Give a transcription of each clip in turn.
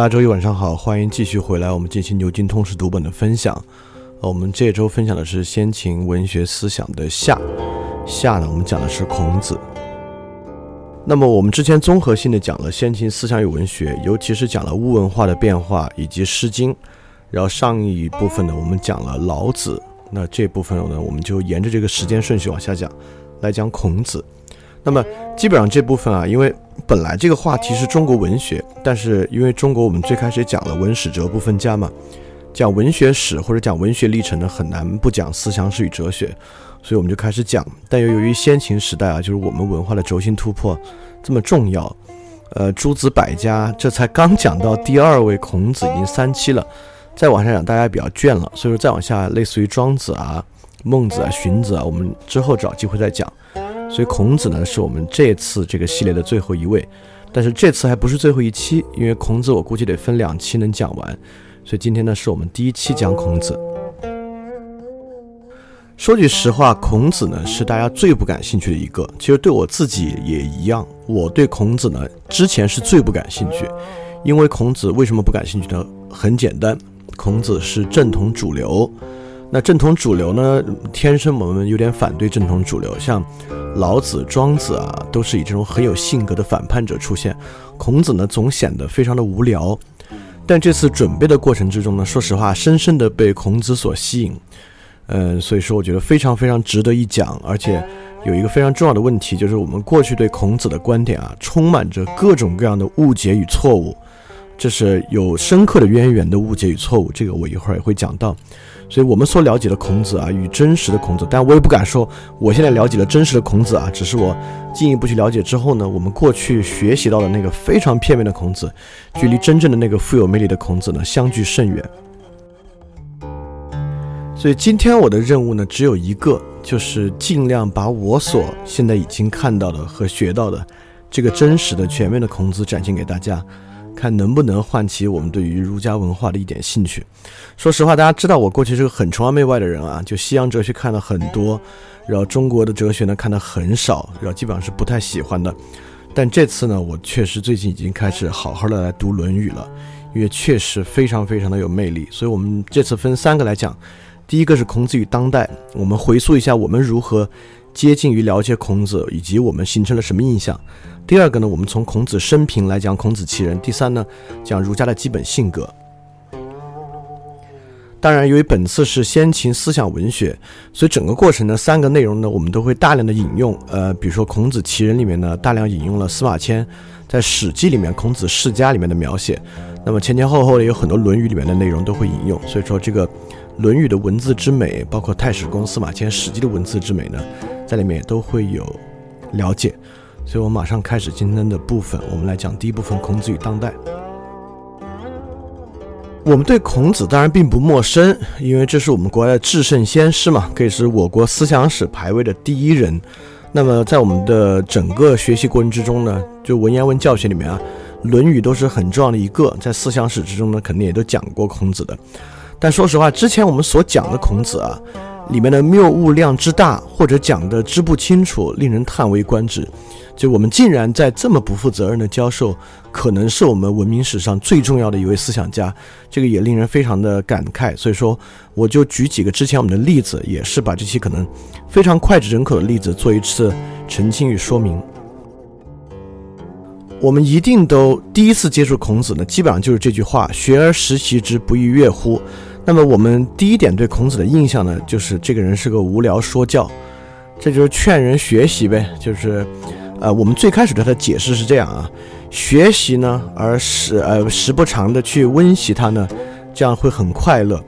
大家周一晚上好，欢迎继续回来，我们进行牛津通识读本的分享。呃，我们这周分享的是先秦文学思想的夏。夏呢，我们讲的是孔子。那么我们之前综合性的讲了先秦思想与文学，尤其是讲了巫文化的变化以及《诗经》。然后上一部分呢，我们讲了老子。那这部分呢，我们就沿着这个时间顺序往下讲，来讲孔子。那么基本上这部分啊，因为本来这个话题是中国文学，但是因为中国我们最开始讲了文史哲不分家嘛，讲文学史或者讲文学历程呢，很难不讲思想史与哲学，所以我们就开始讲。但又由于先秦时代啊，就是我们文化的轴心突破这么重要，呃，诸子百家这才刚讲到第二位孔子，已经三期了，再往下讲大家比较倦了，所以说再往下类似于庄子啊、孟子啊、荀子啊，我们之后找机会再讲。所以孔子呢，是我们这次这个系列的最后一位，但是这次还不是最后一期，因为孔子我估计得分两期能讲完，所以今天呢是我们第一期讲孔子。说句实话，孔子呢是大家最不感兴趣的一个，其实对我自己也一样，我对孔子呢之前是最不感兴趣，因为孔子为什么不感兴趣呢？很简单，孔子是正统主流。那正统主流呢？天生我们有点反对正统主流，像老子、庄子啊，都是以这种很有性格的反叛者出现。孔子呢，总显得非常的无聊。但这次准备的过程之中呢，说实话，深深的被孔子所吸引。嗯，所以说我觉得非常非常值得一讲。而且有一个非常重要的问题，就是我们过去对孔子的观点啊，充满着各种各样的误解与错误，这是有深刻的渊源的误解与错误。这个我一会儿也会讲到。所以，我们所了解的孔子啊，与真实的孔子，但我也不敢说我现在了解了真实的孔子啊，只是我进一步去了解之后呢，我们过去学习到的那个非常片面的孔子，距离真正的那个富有魅力的孔子呢，相距甚远。所以，今天我的任务呢，只有一个，就是尽量把我所现在已经看到的和学到的这个真实的、全面的孔子展现给大家。看能不能唤起我们对于儒家文化的一点兴趣。说实话，大家知道我过去是个很崇洋媚外的人啊，就西洋哲学看了很多，然后中国的哲学呢看的很少，然后基本上是不太喜欢的。但这次呢，我确实最近已经开始好好的来读《论语》了，因为确实非常非常的有魅力。所以我们这次分三个来讲，第一个是孔子与当代，我们回溯一下我们如何接近于了解孔子，以及我们形成了什么印象。第二个呢，我们从孔子生平来讲孔子其人。第三呢，讲儒家的基本性格。当然，由于本次是先秦思想文学，所以整个过程的三个内容呢，我们都会大量的引用。呃，比如说孔子其人里面呢，大量引用了司马迁在《史记》里面孔子世家里面的描写。那么前前后后呢有很多《论语》里面的内容都会引用。所以说，这个《论语》的文字之美，包括太史公司马迁《史记》的文字之美呢，在里面也都会有了解。所以，我们马上开始今天的部分。我们来讲第一部分：孔子与当代。我们对孔子当然并不陌生，因为这是我们国家的至圣先师嘛，可以是我国思想史排位的第一人。那么，在我们的整个学习过程之中呢，就文言文教学里面啊，《论语》都是很重要的一个。在思想史之中呢，肯定也都讲过孔子的。但说实话，之前我们所讲的孔子啊，里面的谬误量之大，或者讲的之不清楚，令人叹为观止。就我们竟然在这么不负责任的教授，可能是我们文明史上最重要的一位思想家，这个也令人非常的感慨。所以说，我就举几个之前我们的例子，也是把这些可能非常脍炙人口的例子做一次澄清与说明。我们一定都第一次接触孔子呢，基本上就是这句话：“学而时习之，不亦说乎？”那么我们第一点对孔子的印象呢，就是这个人是个无聊说教，这就是劝人学习呗。就是，呃，我们最开始对他的解释是这样啊，学习呢，而时呃时不常的去温习它呢，这样会很快乐。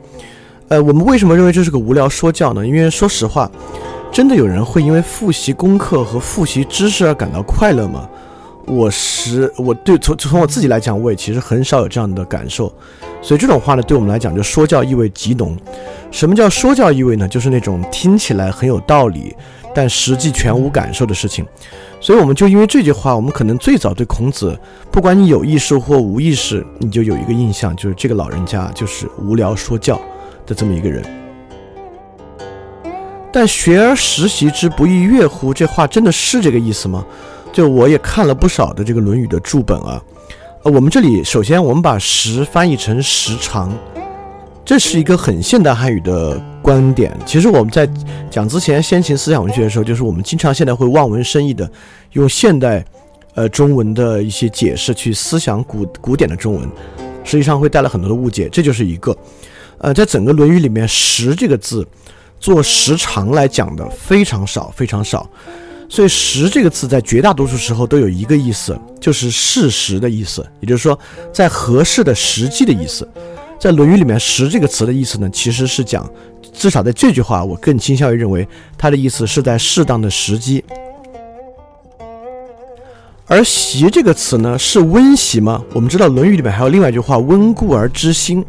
呃，我们为什么认为这是个无聊说教呢？因为说实话，真的有人会因为复习功课和复习知识而感到快乐吗？我是我对从从我自己来讲，我也其实很少有这样的感受。所以这种话呢，对我们来讲就说教意味极浓。什么叫说教意味呢？就是那种听起来很有道理，但实际全无感受的事情。所以我们就因为这句话，我们可能最早对孔子，不管你有意识或无意识，你就有一个印象，就是这个老人家就是无聊说教的这么一个人。但学而时习之，不亦说乎？这话真的是这个意思吗？就我也看了不少的这个《论语》的注本啊。呃，我们这里首先我们把“时”翻译成“时长”，这是一个很现代汉语的观点。其实我们在讲之前先秦思想文学的时候，就是我们经常现在会望文生义的用现代呃中文的一些解释去思想古古典的中文，实际上会带来很多的误解。这就是一个，呃，在整个《论语》里面，“时”这个字做时长来讲的非常少，非常少。所以“时”这个字在绝大多数时候都有一个意思，就是事实的意思，也就是说，在合适的时机的意思。在《论语》里面，“时”这个词的意思呢，其实是讲，至少在这句话，我更倾向于认为它的意思是在适当的时机。而“习”这个词呢，是温习吗？我们知道《论语》里面还有另外一句话：“温故而知新。”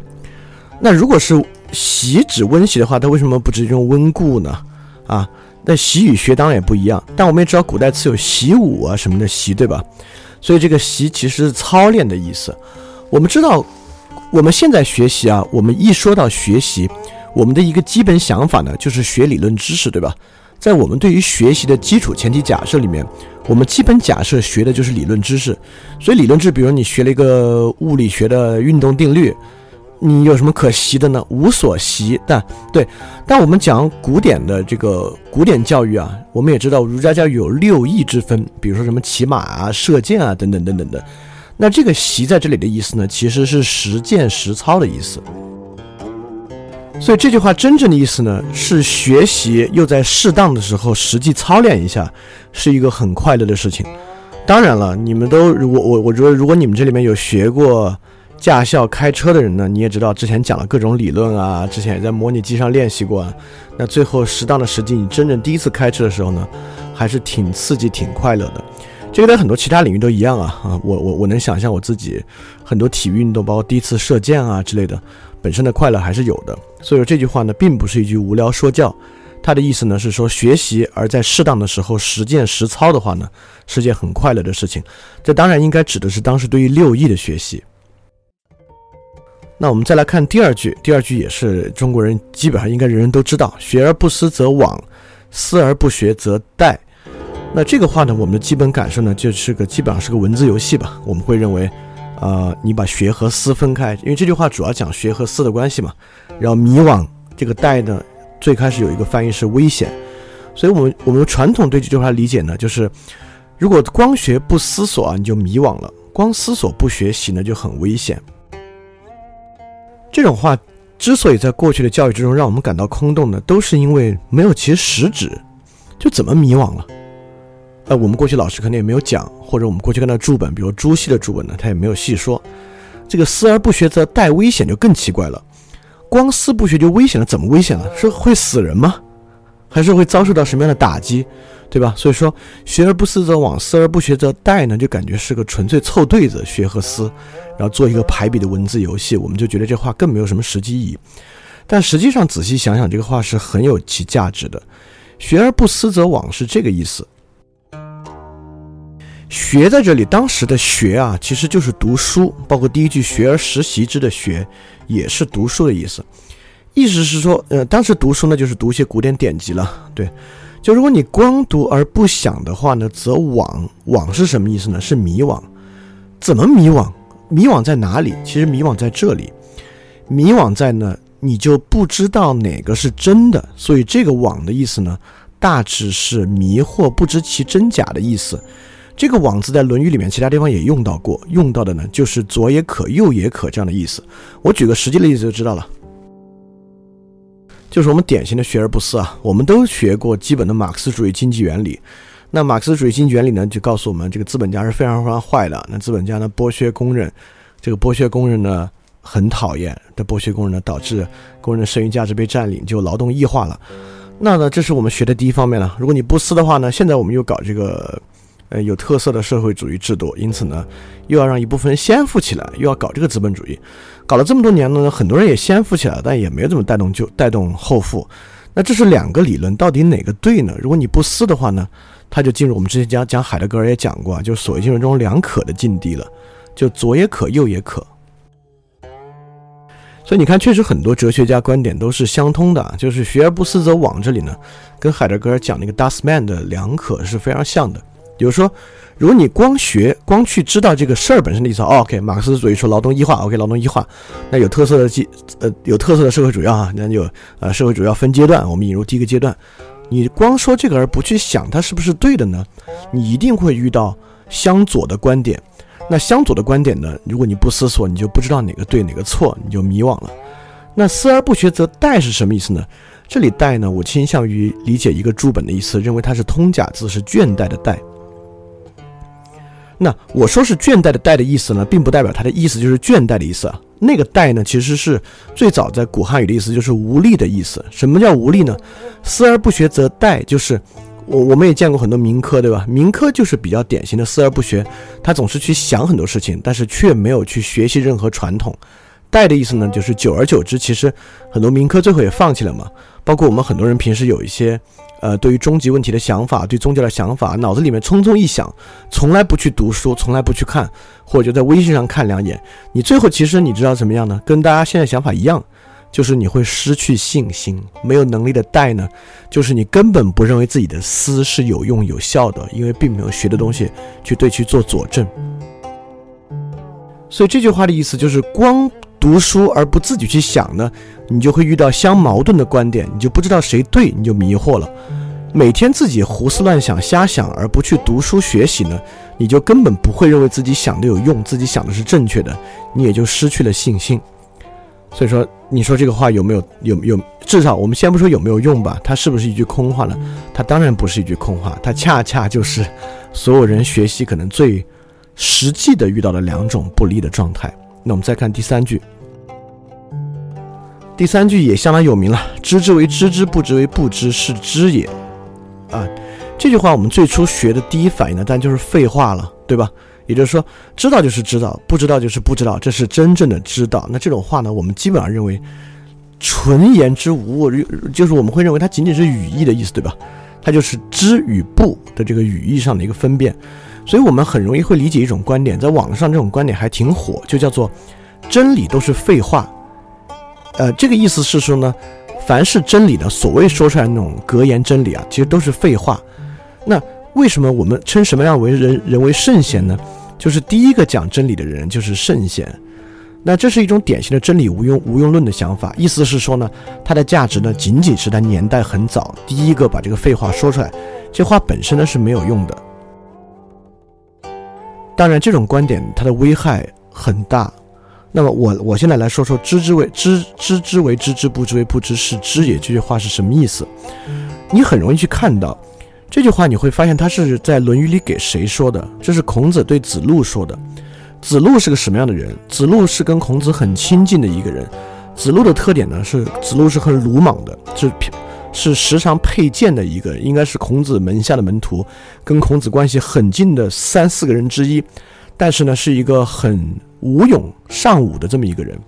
那如果是“习”指温习的话，它为什么不直接用“温故”呢？啊？那习与学当然也不一样，但我们也知道古代词有习武啊什么的习，对吧？所以这个习其实是操练的意思。我们知道，我们现在学习啊，我们一说到学习，我们的一个基本想法呢，就是学理论知识，对吧？在我们对于学习的基础前提假设里面，我们基本假设学的就是理论知识。所以理论知识，比如你学了一个物理学的运动定律。你有什么可习的呢？无所习。但对，但我们讲古典的这个古典教育啊，我们也知道儒家教育有六艺之分，比如说什么骑马啊、射箭啊等等等等的。那这个习在这里的意思呢，其实是实践实操的意思。所以这句话真正的意思呢，是学习又在适当的时候实际操练一下，是一个很快乐的事情。当然了，你们都我我我觉得，如果你们这里面有学过。驾校开车的人呢，你也知道，之前讲了各种理论啊，之前也在模拟机上练习过。啊那最后适当的时机，你真正第一次开车的时候呢，还是挺刺激、挺快乐的。这个在很多其他领域都一样啊啊！我我我能想象我自己很多体育运动，包括第一次射箭啊之类的，本身的快乐还是有的。所以说这句话呢，并不是一句无聊说教，它的意思呢是说学习而在适当的时候实践实操的话呢，是件很快乐的事情。这当然应该指的是当时对于六艺的学习。那我们再来看第二句，第二句也是中国人基本上应该人人都知道：“学而不思则罔，思而不学则殆。”那这个话呢，我们的基本感受呢，就是个基本上是个文字游戏吧。我们会认为，呃，你把学和思分开，因为这句话主要讲学和思的关系嘛。然后迷惘这个带呢，最开始有一个翻译是危险，所以我们我们传统对这句话理解呢，就是如果光学不思索啊，你就迷惘了；光思索不学习呢，就很危险。这种话之所以在过去的教育之中让我们感到空洞呢，都是因为没有其实质，就怎么迷惘了？呃，我们过去老师可能也没有讲，或者我们过去看到注本，比如朱熹的注本呢，他也没有细说。这个思而不学则殆危险就更奇怪了，光思不学就危险了，怎么危险了？是会死人吗？还是会遭受到什么样的打击？对吧？所以说，学而不思则罔，思而不学则殆呢，就感觉是个纯粹凑对子，学和思，然后做一个排比的文字游戏，我们就觉得这话更没有什么实际意义。但实际上仔细想想，这个话是很有其价值的。学而不思则罔是这个意思。学在这里，当时的学啊，其实就是读书，包括第一句“学而时习之”的学，也是读书的意思。意思是说，呃，当时读书呢，就是读一些古典典籍了，对。就如果你光读而不想的话呢，则惘惘是什么意思呢？是迷惘。怎么迷惘？迷惘在哪里？其实迷惘在这里。迷惘在呢，你就不知道哪个是真的。所以这个惘的意思呢，大致是迷惑不知其真假的意思。这个惘字在《论语》里面其他地方也用到过，用到的呢就是左也可，右也可这样的意思。我举个实际的例子就知道了。就是我们典型的学而不思啊。我们都学过基本的马克思主义经济原理。那马克思主义经济原理呢，就告诉我们，这个资本家是非常非常坏的。那资本家呢，剥削工人，这个剥削工人呢，很讨厌。的剥削工人呢，导致工人的剩余价值被占领，就劳动异化了。那呢，这是我们学的第一方面了。如果你不思的话呢，现在我们又搞这个，呃，有特色的社会主义制度，因此呢，又要让一部分人先富起来，又要搞这个资本主义，搞了这么多年呢，很多人也先富起来，但也没怎么带动就带动后富。那这是两个理论，到底哪个对呢？如果你不思的话呢？他就进入我们之前讲讲海德格尔也讲过啊，就所谓进入这种两可的境地了，就左也可，右也可。所以你看，确实很多哲学家观点都是相通的，就是学而不思则罔这里呢，跟海德格尔讲那个 Das Man 的两可是非常像的。比如说，如果你光学光去知道这个事儿本身的意思，OK，马克思主义说劳动异化，OK，劳动异化，那有特色的基呃有特色的社会主义啊，那就呃社会主义要分阶段，我们引入第一个阶段。你光说这个而不去想它是不是对的呢？你一定会遇到相左的观点。那相左的观点呢？如果你不思索，你就不知道哪个对哪个错，你就迷惘了。那思而不学则殆是什么意思呢？这里殆呢，我倾向于理解一个注本的意思，认为它是通假字，是倦怠的怠。那我说是倦怠的怠的意思呢，并不代表它的意思就是倦怠的意思啊。那个怠呢，其实是最早在古汉语的意思，就是无力的意思。什么叫无力呢？思而不学则怠，就是我我们也见过很多民科，对吧？民科就是比较典型的思而不学，他总是去想很多事情，但是却没有去学习任何传统。怠的意思呢，就是久而久之，其实很多民科最后也放弃了嘛。包括我们很多人平时有一些。呃，对于终极问题的想法，对宗教的想法，脑子里面匆匆一想，从来不去读书，从来不去看，或者就在微信上看两眼，你最后其实你知道怎么样呢？跟大家现在想法一样，就是你会失去信心，没有能力的带呢，就是你根本不认为自己的思是有用有效的，因为并没有学的东西去对去做佐证。所以这句话的意思就是光。读书而不自己去想呢，你就会遇到相矛盾的观点，你就不知道谁对，你就迷惑了。每天自己胡思乱想、瞎想而不去读书学习呢，你就根本不会认为自己想的有用，自己想的是正确的，你也就失去了信心。所以说，你说这个话有没有有有？至少我们先不说有没有用吧，它是不是一句空话呢？它当然不是一句空话，它恰恰就是所有人学习可能最实际的遇到的两种不利的状态。那我们再看第三句。第三句也相当有名了，“知之为知之，不知为不知，是知也。”啊，这句话我们最初学的第一反应呢，但就是废话了，对吧？也就是说，知道就是知道，不知道就是不知道，这是真正的知道。那这种话呢，我们基本上认为纯言之无物，就是我们会认为它仅仅是语义的意思，对吧？它就是知与不的这个语义上的一个分辨。所以我们很容易会理解一种观点，在网上这种观点还挺火，就叫做真理都是废话。呃，这个意思是说呢，凡是真理的所谓说出来那种格言真理啊，其实都是废话。那为什么我们称什么样为人人为圣贤呢？就是第一个讲真理的人就是圣贤。那这是一种典型的真理无用无用论的想法，意思是说呢，它的价值呢仅仅是它年代很早，第一个把这个废话说出来，这话本身呢是没有用的。当然，这种观点它的危害很大。那么我我现在来说说知之为知知之为知之不知为不知是知也这句话是什么意思？你很容易去看到这句话，你会发现他是在《论语》里给谁说的？这是孔子对子路说的。子路是个什么样的人？子路是跟孔子很亲近的一个人。子路的特点呢是子路是很鲁莽的，是是时常佩剑的一个，应该是孔子门下的门徒，跟孔子关系很近的三四个人之一。但是呢，是一个很。武勇尚武的这么一个人，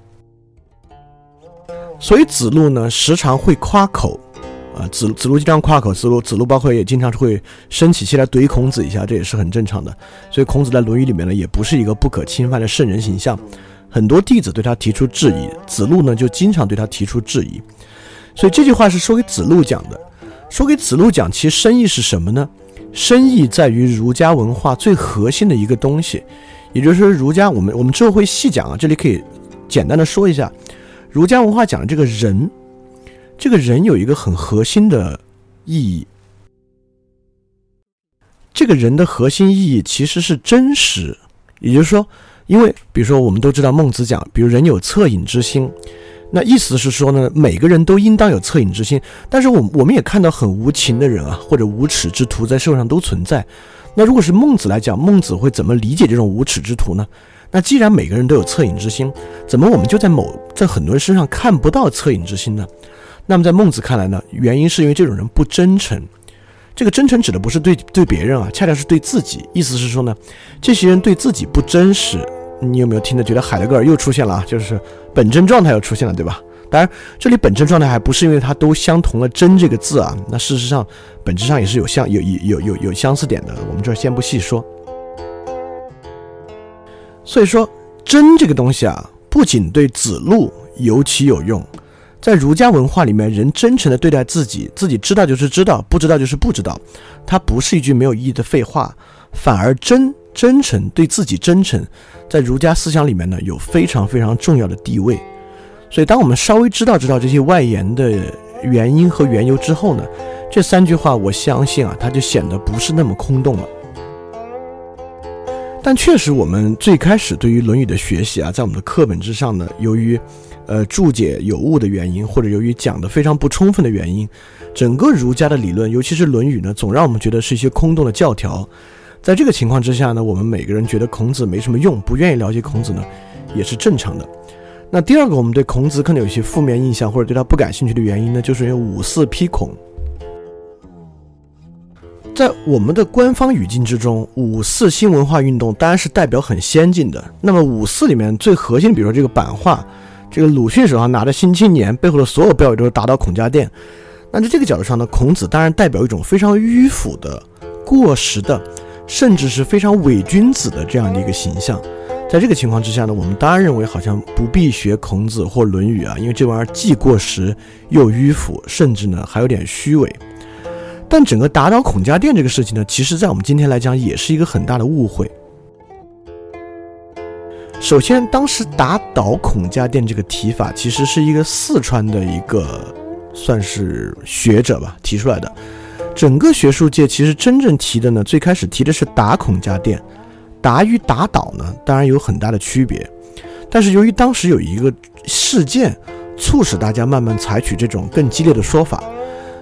所以子路呢时常会夸口，啊，子子路经常夸口，子路子路包括也经常会生起气来怼孔子一下，这也是很正常的。所以孔子在《论语》里面呢，也不是一个不可侵犯的圣人形象，很多弟子对他提出质疑，子路呢就经常对他提出质疑。所以这句话是说给子路讲的，说给子路讲，其实深意是什么呢？深意在于儒家文化最核心的一个东西。也就是说，儒家我们我们之后会细讲啊，这里可以简单的说一下，儒家文化讲的这个人，这个人有一个很核心的意义。这个人的核心意义其实是真实，也就是说，因为比如说我们都知道孟子讲，比如人有恻隐之心，那意思是说呢，每个人都应当有恻隐之心。但是我我们也看到很无情的人啊，或者无耻之徒在社会上都存在。那如果是孟子来讲，孟子会怎么理解这种无耻之徒呢？那既然每个人都有恻隐之心，怎么我们就在某在很多人身上看不到恻隐之心呢？那么在孟子看来呢，原因是因为这种人不真诚。这个真诚指的不是对对别人啊，恰恰是对自己。意思是说呢，这些人对自己不真实。你有没有听得觉得海德格尔又出现了啊？就是本真状态又出现了，对吧？当然，这里本真状态还不是因为它都相同了“真”这个字啊。那事实上，本质上也是有相有有有有有相似点的。我们这儿先不细说。所以说，真这个东西啊，不仅对子路尤其有用，在儒家文化里面，人真诚的对待自己，自己知道就是知道，不知道就是不知道，它不是一句没有意义的废话，反而真真诚对自己真诚，在儒家思想里面呢，有非常非常重要的地位。所以，当我们稍微知道知道这些外延的原因和缘由之后呢，这三句话，我相信啊，它就显得不是那么空洞了。但确实，我们最开始对于《论语》的学习啊，在我们的课本之上呢，由于呃注解有误的原因，或者由于讲的非常不充分的原因，整个儒家的理论，尤其是《论语》呢，总让我们觉得是一些空洞的教条。在这个情况之下呢，我们每个人觉得孔子没什么用，不愿意了解孔子呢，也是正常的。那第二个，我们对孔子可能有一些负面印象，或者对他不感兴趣的原因呢，就是因为五四批孔。在我们的官方语境之中，五四新文化运动当然是代表很先进的。那么五四里面最核心，比如说这个版画，这个鲁迅手上拿的《新青年》背后的所有标语都是打倒孔家店。那在这个角度上呢，孔子当然代表一种非常迂腐的、过时的，甚至是非常伪君子的这样的一个形象。在这个情况之下呢，我们当然认为好像不必学孔子或《论语》啊，因为这玩意儿既过时又迂腐，甚至呢还有点虚伪。但整个打倒孔家店这个事情呢，其实在我们今天来讲也是一个很大的误会。首先，当时打倒孔家店这个提法，其实是一个四川的一个算是学者吧提出来的。整个学术界其实真正提的呢，最开始提的是打孔家店。打与打倒呢，当然有很大的区别，但是由于当时有一个事件，促使大家慢慢采取这种更激烈的说法，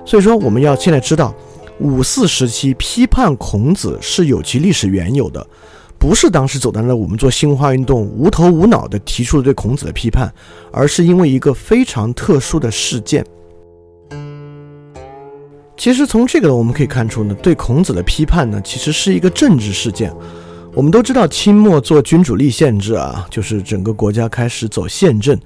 所以说我们要现在知道，五四时期批判孔子是有其历史缘由的，不是当时走在那我们做新文化运动无头无脑的提出了对孔子的批判，而是因为一个非常特殊的事件。其实从这个我们可以看出呢，对孔子的批判呢，其实是一个政治事件。我们都知道，清末做君主立宪制啊，就是整个国家开始走宪政。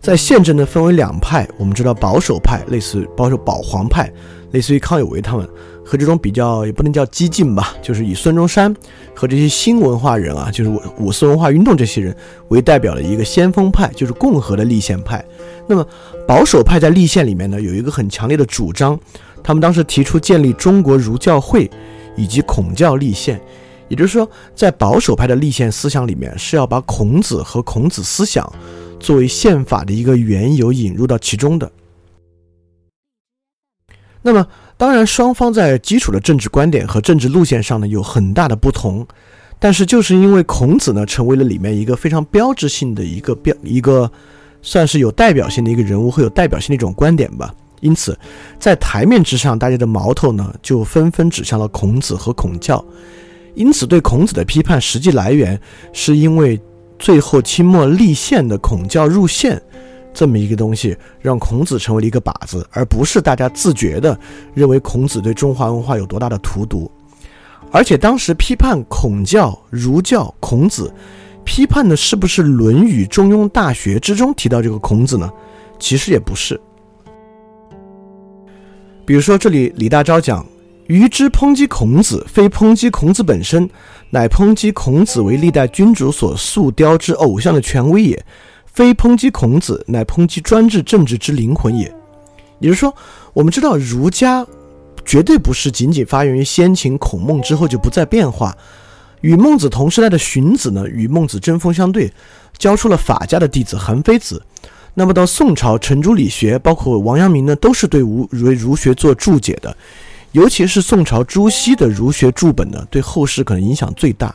在宪政呢，分为两派。我们知道保守派，类似保守保皇派，类似于康有为他们，和这种比较也不能叫激进吧，就是以孙中山和这些新文化人啊，就是五四文化运动这些人为代表的一个先锋派，就是共和的立宪派。那么保守派在立宪里面呢，有一个很强烈的主张，他们当时提出建立中国儒教会以及孔教立宪。也就是说，在保守派的立宪思想里面，是要把孔子和孔子思想作为宪法的一个缘由引入到其中的。那么，当然双方在基础的政治观点和政治路线上呢有很大的不同，但是就是因为孔子呢成为了里面一个非常标志性的一个标一个，算是有代表性的一个人物和有代表性的一种观点吧，因此在台面之上，大家的矛头呢就纷纷指向了孔子和孔教。因此，对孔子的批判实际来源，是因为最后清末立宪的孔教入宪这么一个东西，让孔子成为了一个靶子，而不是大家自觉的认为孔子对中华文化有多大的荼毒。而且当时批判孔教、儒教、孔子，批判的是不是《论语》《中庸》《大学》之中提到这个孔子呢？其实也不是。比如说，这里李大钊讲。愚之抨击孔子，非抨击孔子本身，乃抨击孔子为历代君主所塑雕之偶像的权威也；非抨击孔子，乃抨击专制政治之灵魂也。也就是说，我们知道儒家绝对不是仅仅发源于先秦孔孟之后就不再变化。与孟子同时代的荀子呢，与孟子针锋相对，教出了法家的弟子韩非子。那么到宋朝，程朱理学，包括王阳明呢，都是对儒儒儒学做注解的。尤其是宋朝朱熹的儒学注本呢，对后世可能影响最大。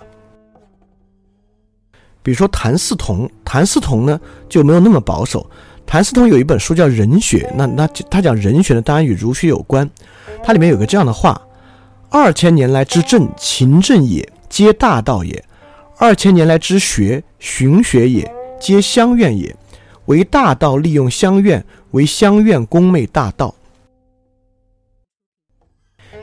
比如说谭嗣同，谭嗣同呢就没有那么保守，谭嗣同有一本书叫《人学》，那那他讲人学呢，当然与儒学有关。它里面有个这样的话：“二千年来之政，勤政也，皆大道也；二千年来之学，循学也，皆乡愿也。为大道利用乡愿，为乡愿恭媚大道。”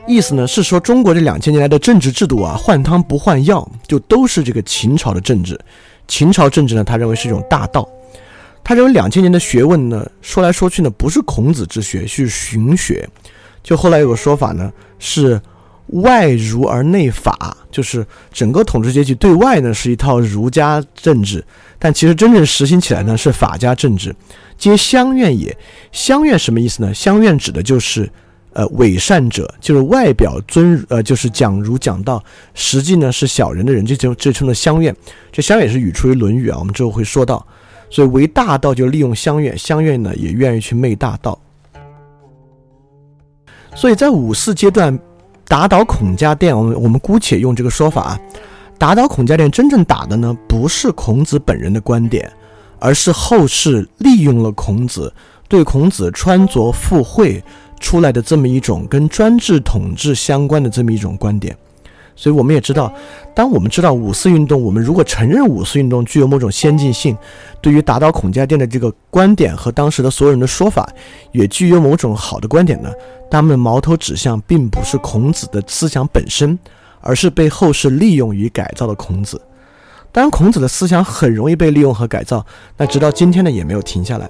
意思呢是说，中国这两千年来的政治制度啊，换汤不换药，就都是这个秦朝的政治。秦朝政治呢，他认为是一种大道。他认为两千年的学问呢，说来说去呢，不是孔子之学，是荀学。就后来有个说法呢，是外儒而内法，就是整个统治阶级对外呢是一套儒家政治，但其实真正实行起来呢是法家政治。皆乡愿也，乡愿什么意思呢？乡愿指的就是。呃，伪善者就是外表尊呃，就是讲儒讲道，实际呢是小人的人，这就这称的乡愿。这乡愿也是语出于《论语》啊，我们之后会说到。所以为大道就利用乡愿，乡愿呢也愿意去媚大道。所以在五四阶段打倒孔家店，我们我们姑且用这个说法啊，打倒孔家店真正打的呢不是孔子本人的观点，而是后世利用了孔子，对孔子穿着附会。出来的这么一种跟专制统治相关的这么一种观点，所以我们也知道，当我们知道五四运动，我们如果承认五四运动具有某种先进性，对于打倒孔家店的这个观点和当时的所有人的说法，也具有某种好的观点呢，他们的矛头指向并不是孔子的思想本身，而是被后世利用与改造的孔子。当然，孔子的思想很容易被利用和改造，那直到今天呢也没有停下来。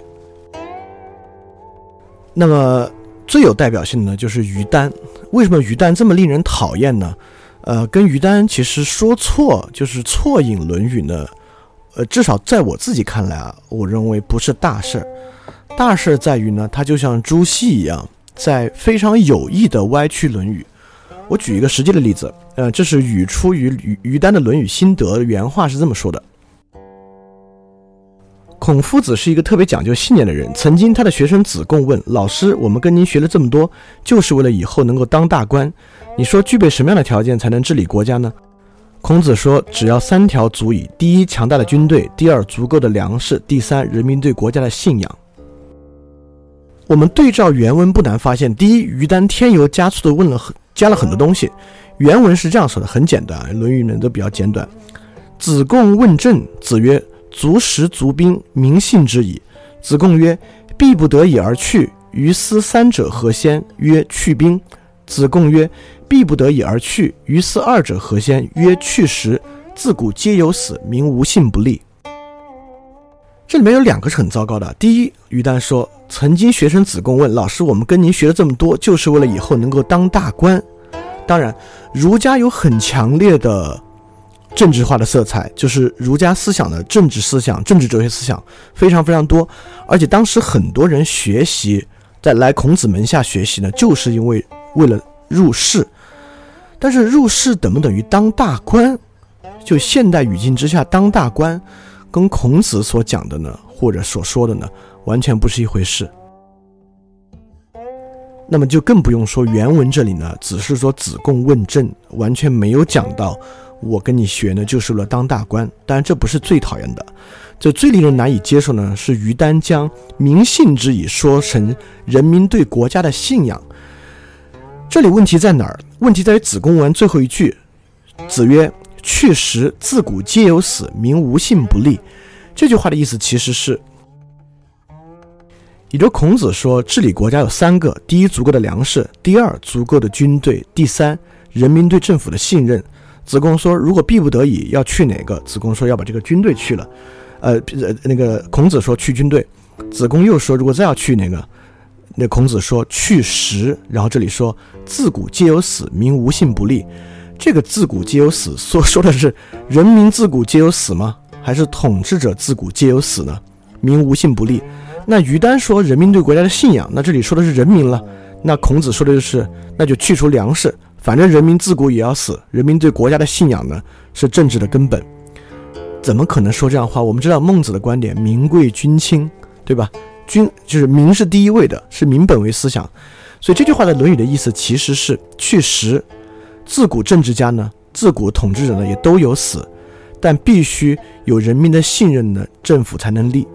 那么。最有代表性的呢，就是于丹。为什么于丹这么令人讨厌呢？呃，跟于丹其实说错就是错引《论语》呢。呃，至少在我自己看来啊，我认为不是大事儿。大事儿在于呢，他就像朱熹一样，在非常有意的歪曲《论语》。我举一个实际的例子，呃，这是语出于于于丹的《论语心得》，原话是这么说的。孔夫子是一个特别讲究信念的人。曾经，他的学生子贡问老师：“我们跟您学了这么多，就是为了以后能够当大官。你说具备什么样的条件才能治理国家呢？”孔子说：“只要三条足矣。第一，强大的军队；第二，足够的粮食；第三，人民对国家的信仰。”我们对照原文，不难发现：第一，于丹添油加醋的问了，加了很多东西。原文是这样说的，很简单，《论语》呢都比较简短。子贡问政，子曰。足食足兵，民信之矣。子贡曰：“必不得已而去，于斯三者何先？”曰：“去兵。”子贡曰：“必不得已而去，于斯二者何先？”曰：“去时。”自古皆有死，民无信不立。这里面有两个是很糟糕的。第一，于丹说：“曾经学生子贡问老师，我们跟您学了这么多，就是为了以后能够当大官。”当然，儒家有很强烈的。政治化的色彩，就是儒家思想的政治思想、政治哲学思想非常非常多，而且当时很多人学习，在来孔子门下学习呢，就是因为为了入仕。但是入仕等不等于当大官？就现代语境之下，当大官跟孔子所讲的呢，或者所说的呢，完全不是一回事。那么就更不用说原文这里呢，只是说子贡问政，完全没有讲到。我跟你学呢，就是为了当大官。当然，这不是最讨厌的，这最令人难以接受呢，是于丹将民信之以说成人民对国家的信仰。这里问题在哪儿？问题在于子贡文最后一句：“子曰，去时自古皆有死，民无信不立。”这句话的意思其实是，也就孔子说，治理国家有三个：第一，足够的粮食；第二，足够的军队；第三，人民对政府的信任。子贡说：“如果逼不得已要去哪个？”子贡说：“要把这个军队去了。”呃，那个孔子说：“去军队。”子贡又说：“如果再要去哪个？”那孔子说：“去食。”然后这里说：“自古皆有死，民无信不立。”这个“自古皆有死”说说的是人民自古皆有死吗？还是统治者自古皆有死呢？民无信不立。那于丹说：“人民对国家的信仰。”那这里说的是人民了。那孔子说的就是：那就去除粮食。反正人民自古也要死，人民对国家的信仰呢是政治的根本，怎么可能说这样话？我们知道孟子的观点，民贵君轻，对吧？君就是民是第一位的，是民本位思想，所以这句话的《论语》的意思其实是去实。自古政治家呢，自古统治者呢也都有死，但必须有人民的信任呢政府才能立。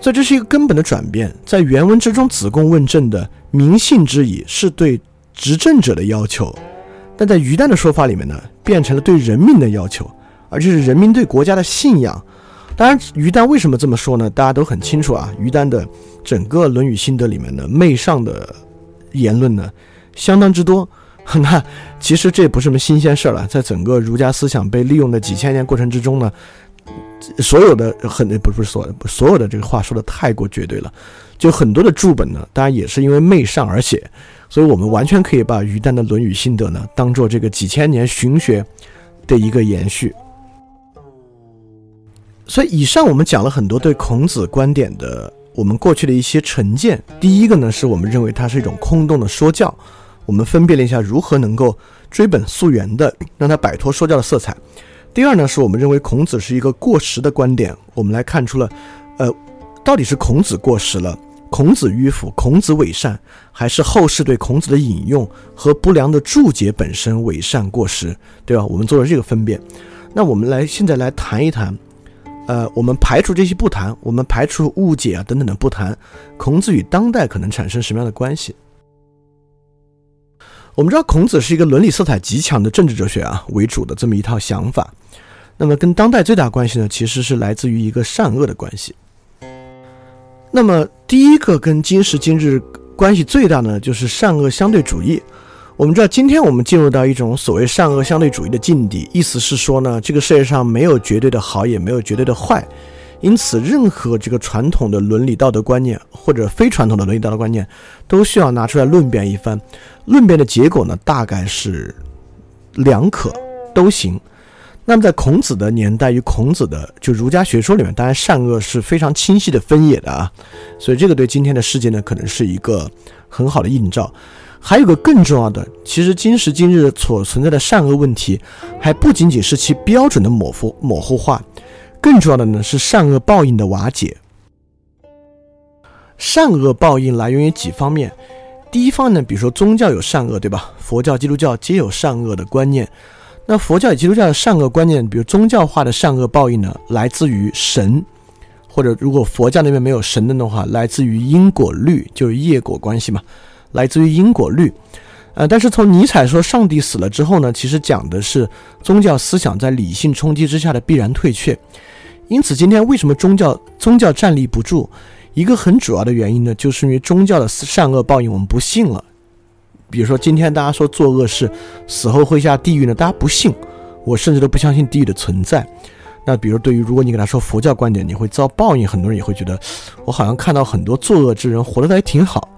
所以这是一个根本的转变。在原文之中，子贡问政的民信之矣，是对执政者的要求；但在于丹的说法里面呢，变成了对人民的要求，而且是人民对国家的信仰。当然，于丹为什么这么说呢？大家都很清楚啊。于丹的整个《论语心得》里面的，媚上的言论呢，相当之多。那其实这也不是什么新鲜事儿了，在整个儒家思想被利用的几千年过程之中呢，所有的很不是所所有的这个话说的太过绝对了，就很多的注本呢，当然也是因为媚上而写，所以我们完全可以把于丹的《论语心得》呢，当做这个几千年荀学的一个延续。所以以上我们讲了很多对孔子观点的我们过去的一些成见，第一个呢，是我们认为它是一种空洞的说教。我们分辨了一下如何能够追本溯源的让它摆脱说教的色彩。第二呢，是我们认为孔子是一个过时的观点。我们来看出了，呃，到底是孔子过时了，孔子迂腐，孔子伪善，还是后世对孔子的引用和不良的注解本身伪善过时，对吧？我们做了这个分辨。那我们来现在来谈一谈，呃，我们排除这些不谈，我们排除误解啊等等的不谈，孔子与当代可能产生什么样的关系？我们知道孔子是一个伦理色彩极强的政治哲学啊为主的这么一套想法，那么跟当代最大关系呢，其实是来自于一个善恶的关系。那么第一个跟今时今日关系最大呢，就是善恶相对主义。我们知道今天我们进入到一种所谓善恶相对主义的境地，意思是说呢，这个世界上没有绝对的好，也没有绝对的坏。因此，任何这个传统的伦理道德观念或者非传统的伦理道德观念，都需要拿出来论辩一番。论辩的结果呢，大概是两可都行。那么，在孔子的年代与孔子的就儒家学说里面，当然善恶是非常清晰的分野的啊。所以，这个对今天的世界呢，可能是一个很好的映照。还有个更重要的，其实今时今日所存在的善恶问题，还不仅仅是其标准的模糊模糊化。更重要的呢是善恶报应的瓦解。善恶报应来源于几方面，第一方面呢，比如说宗教有善恶，对吧？佛教、基督教皆有善恶的观念。那佛教与基督教的善恶观念，比如宗教化的善恶报应呢，来自于神，或者如果佛教那边没有神的话，来自于因果律，就是业果关系嘛，来自于因果律。呃，但是从尼采说上帝死了之后呢，其实讲的是宗教思想在理性冲击之下的必然退却。因此，今天为什么宗教宗教站立不住？一个很主要的原因呢，就是因为宗教的善恶报应我们不信了。比如说，今天大家说做恶事死后会下地狱呢，大家不信，我甚至都不相信地狱的存在。那比如，对于如果你给他说佛教观点，你会遭报应，很多人也会觉得，我好像看到很多作恶之人活得还挺好。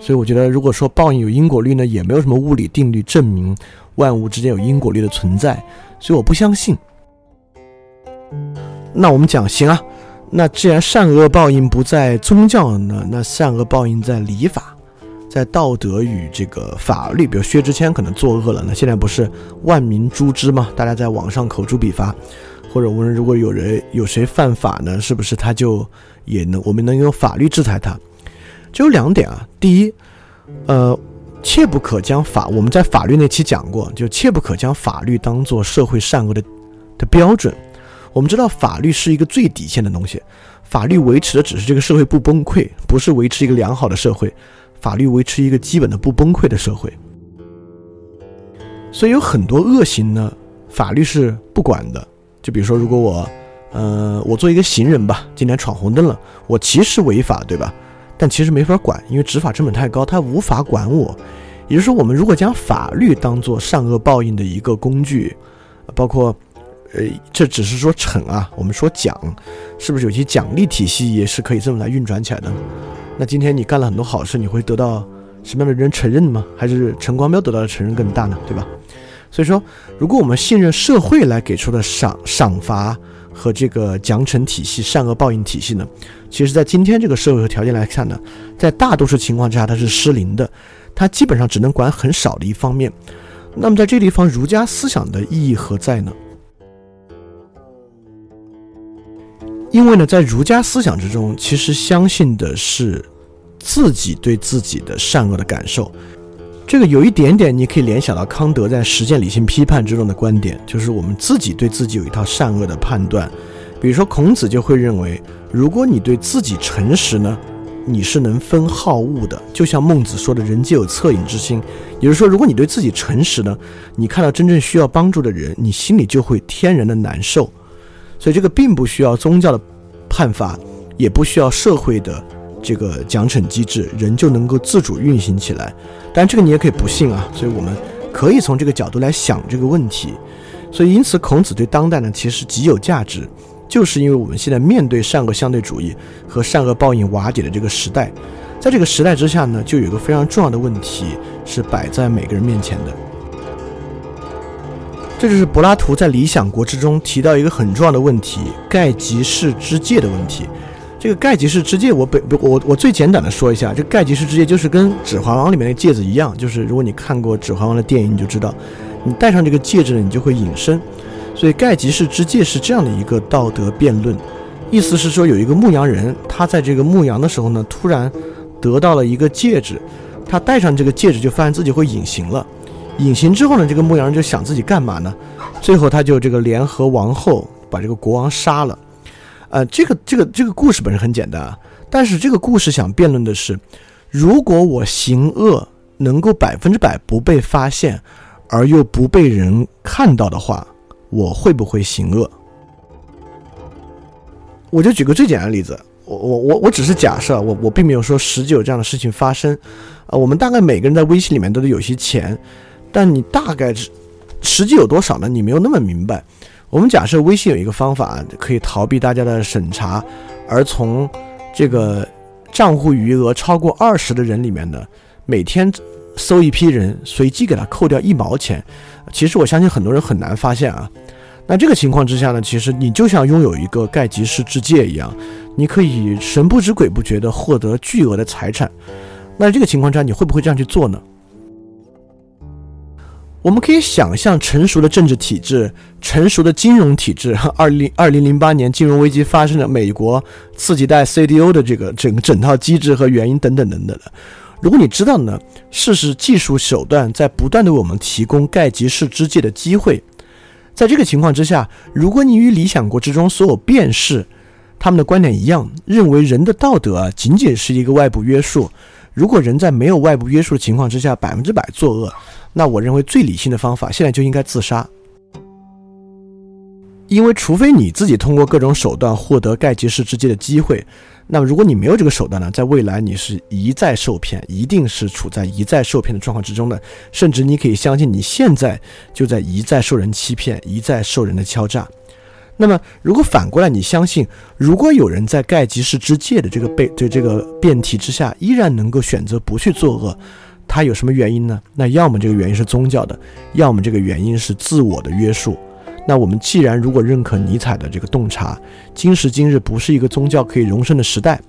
所以，我觉得如果说报应有因果律呢，也没有什么物理定律证明万物之间有因果律的存在，所以我不相信。那我们讲行啊，那既然善恶报应不在宗教呢，那善恶报应在礼法，在道德与这个法律。比如薛之谦可能作恶了，那现在不是万民诛之吗？大家在网上口诛笔伐，或者我们如果有人有谁犯法呢，是不是他就也能我们能用法律制裁他？就有两点啊，第一，呃，切不可将法我们在法律那期讲过，就切不可将法律当做社会善恶的的标准。我们知道法律是一个最底线的东西，法律维持的只是这个社会不崩溃，不是维持一个良好的社会。法律维持一个基本的不崩溃的社会。所以有很多恶行呢，法律是不管的。就比如说，如果我，呃，我做一个行人吧，今天闯红灯了，我其实违法，对吧？但其实没法管，因为执法成本太高，他无法管我。也就是说，我们如果将法律当做善恶报应的一个工具，包括。呃，这只是说惩啊，我们说奖，是不是有些奖励体系也是可以这么来运转起来的？那今天你干了很多好事，你会得到什么样的人承认吗？还是陈光标得到的承认更大呢？对吧？所以说，如果我们信任社会来给出的赏赏罚和这个奖惩体系、善恶报应体系呢，其实，在今天这个社会和条件来看呢，在大多数情况之下它是失灵的，它基本上只能管很少的一方面。那么在这个地方，儒家思想的意义何在呢？因为呢，在儒家思想之中，其实相信的是自己对自己的善恶的感受。这个有一点点，你可以联想到康德在《实践理性批判》之中的观点，就是我们自己对自己有一套善恶的判断。比如说，孔子就会认为，如果你对自己诚实呢，你是能分好恶的。就像孟子说的“人皆有恻隐之心”，也就是说，如果你对自己诚实呢，你看到真正需要帮助的人，你心里就会天然的难受。所以这个并不需要宗教的判罚，也不需要社会的这个奖惩机制，人就能够自主运行起来。但这个你也可以不信啊。所以我们可以从这个角度来想这个问题。所以因此，孔子对当代呢其实极有价值。就是因为我们现在面对善恶相对主义和善恶报应瓦解的这个时代，在这个时代之下呢，就有一个非常重要的问题是摆在每个人面前的。这就是柏拉图在《理想国》之中提到一个很重要的问题——盖吉士之戒的问题。这个盖吉士之戒，我本我我最简短的说一下，这盖吉士之戒就是跟《指环王》里面的戒指一样，就是如果你看过《指环王》的电影，你就知道，你戴上这个戒指呢，你就会隐身。所以盖吉士之戒是这样的一个道德辩论，意思是说有一个牧羊人，他在这个牧羊的时候呢，突然得到了一个戒指，他戴上这个戒指就发现自己会隐形了。隐形之后呢，这个牧羊人就想自己干嘛呢？最后他就这个联合王后把这个国王杀了。呃，这个这个这个故事本身很简单啊，但是这个故事想辩论的是，如果我行恶能够百分之百不被发现，而又不被人看到的话。我会不会行恶？我就举个最简单的例子，我我我我只是假设，我我并没有说实际有这样的事情发生。啊，我们大概每个人在微信里面都得有些钱，但你大概实际有多少呢？你没有那么明白。我们假设微信有一个方法可以逃避大家的审查，而从这个账户余额超过二十的人里面呢，每天搜一批人，随机给他扣掉一毛钱。其实我相信很多人很难发现啊。那这个情况之下呢，其实你就像拥有一个盖吉氏之戒一样，你可以神不知鬼不觉地获得巨额的财产。那这个情况之下，你会不会这样去做呢？我们可以想象成熟的政治体制、成熟的金融体制。二零二零零八年金融危机发生的美国次级贷 CDO 的这个整整套机制和原因等等等等的。如果你知道呢，事实技术手段在不断的为我们提供盖吉氏之戒的机会。在这个情况之下，如果你与理想国之中所有辩士他们的观点一样，认为人的道德啊仅仅是一个外部约束，如果人在没有外部约束的情况之下百分之百作恶，那我认为最理性的方法现在就应该自杀。因为除非你自己通过各种手段获得盖吉氏之戒的机会。那么，如果你没有这个手段呢，在未来你是一再受骗，一定是处在一再受骗的状况之中的，甚至你可以相信你现在就在一再受人欺骗，一再受人的敲诈。那么，如果反过来你相信，如果有人在盖吉氏之戒的这个被对这个辩题之下，依然能够选择不去作恶，他有什么原因呢？那要么这个原因是宗教的，要么这个原因是自我的约束。那我们既然如果认可尼采的这个洞察，今时今日不是一个宗教可以容身的时代，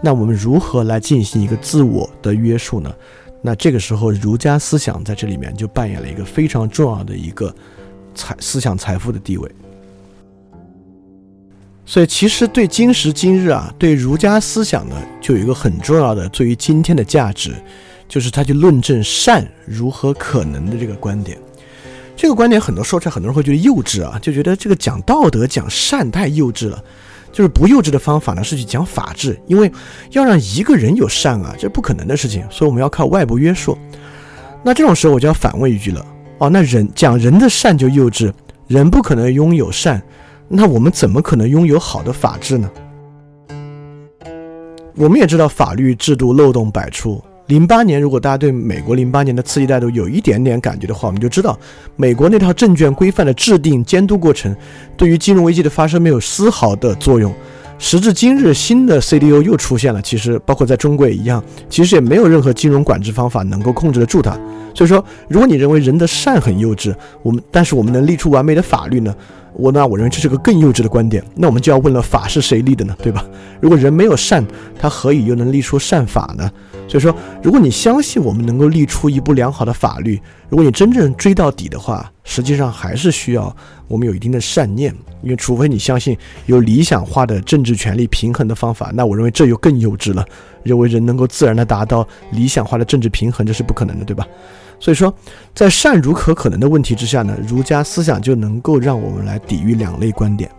那我们如何来进行一个自我的约束呢？那这个时候儒家思想在这里面就扮演了一个非常重要的一个财思想财富的地位。所以其实对今时今日啊，对儒家思想呢，就有一个很重要的对于今天的价值，就是他去论证善如何可能的这个观点。这个观点很多说出来，很多人会觉得幼稚啊，就觉得这个讲道德、讲善太幼稚了。就是不幼稚的方法呢，是去讲法治，因为要让一个人有善啊，这不可能的事情，所以我们要靠外部约束。那这种时候我就要反问一句了：哦，那人讲人的善就幼稚，人不可能拥有善，那我们怎么可能拥有好的法治呢？我们也知道法律制度漏洞百出。零八年，如果大家对美国零八年的刺激态度有一点点感觉的话，我们就知道，美国那套证券规范的制定监督过程，对于金融危机的发生没有丝毫的作用。时至今日，新的 CDO 又出现了，其实包括在中国也一样，其实也没有任何金融管制方法能够控制得住它。所以说，如果你认为人的善很幼稚，我们但是我们能立出完美的法律呢？我那我认为这是个更幼稚的观点。那我们就要问了，法是谁立的呢？对吧？如果人没有善，他何以又能立出善法呢？所以说，如果你相信我们能够立出一部良好的法律，如果你真正追到底的话，实际上还是需要我们有一定的善念。因为除非你相信有理想化的政治权力平衡的方法，那我认为这又更幼稚了。认为人能够自然的达到理想化的政治平衡，这是不可能的，对吧？所以说，在善如何可能的问题之下呢，儒家思想就能够让我们来抵御两类观点。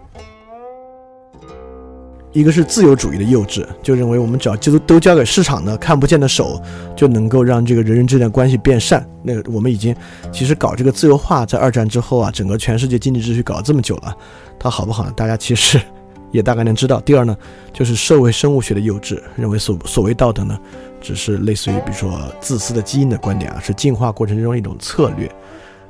一个是自由主义的幼稚，就认为我们只要就都交给市场的看不见的手，就能够让这个人人之间的关系变善。那个我们已经其实搞这个自由化，在二战之后啊，整个全世界经济秩序搞了这么久了，它好不好呢？大家其实 也大概能知道。第二呢，就是社会生物学的幼稚，认为所所谓道德呢，只是类似于比如说自私的基因的观点啊，是进化过程中一种策略。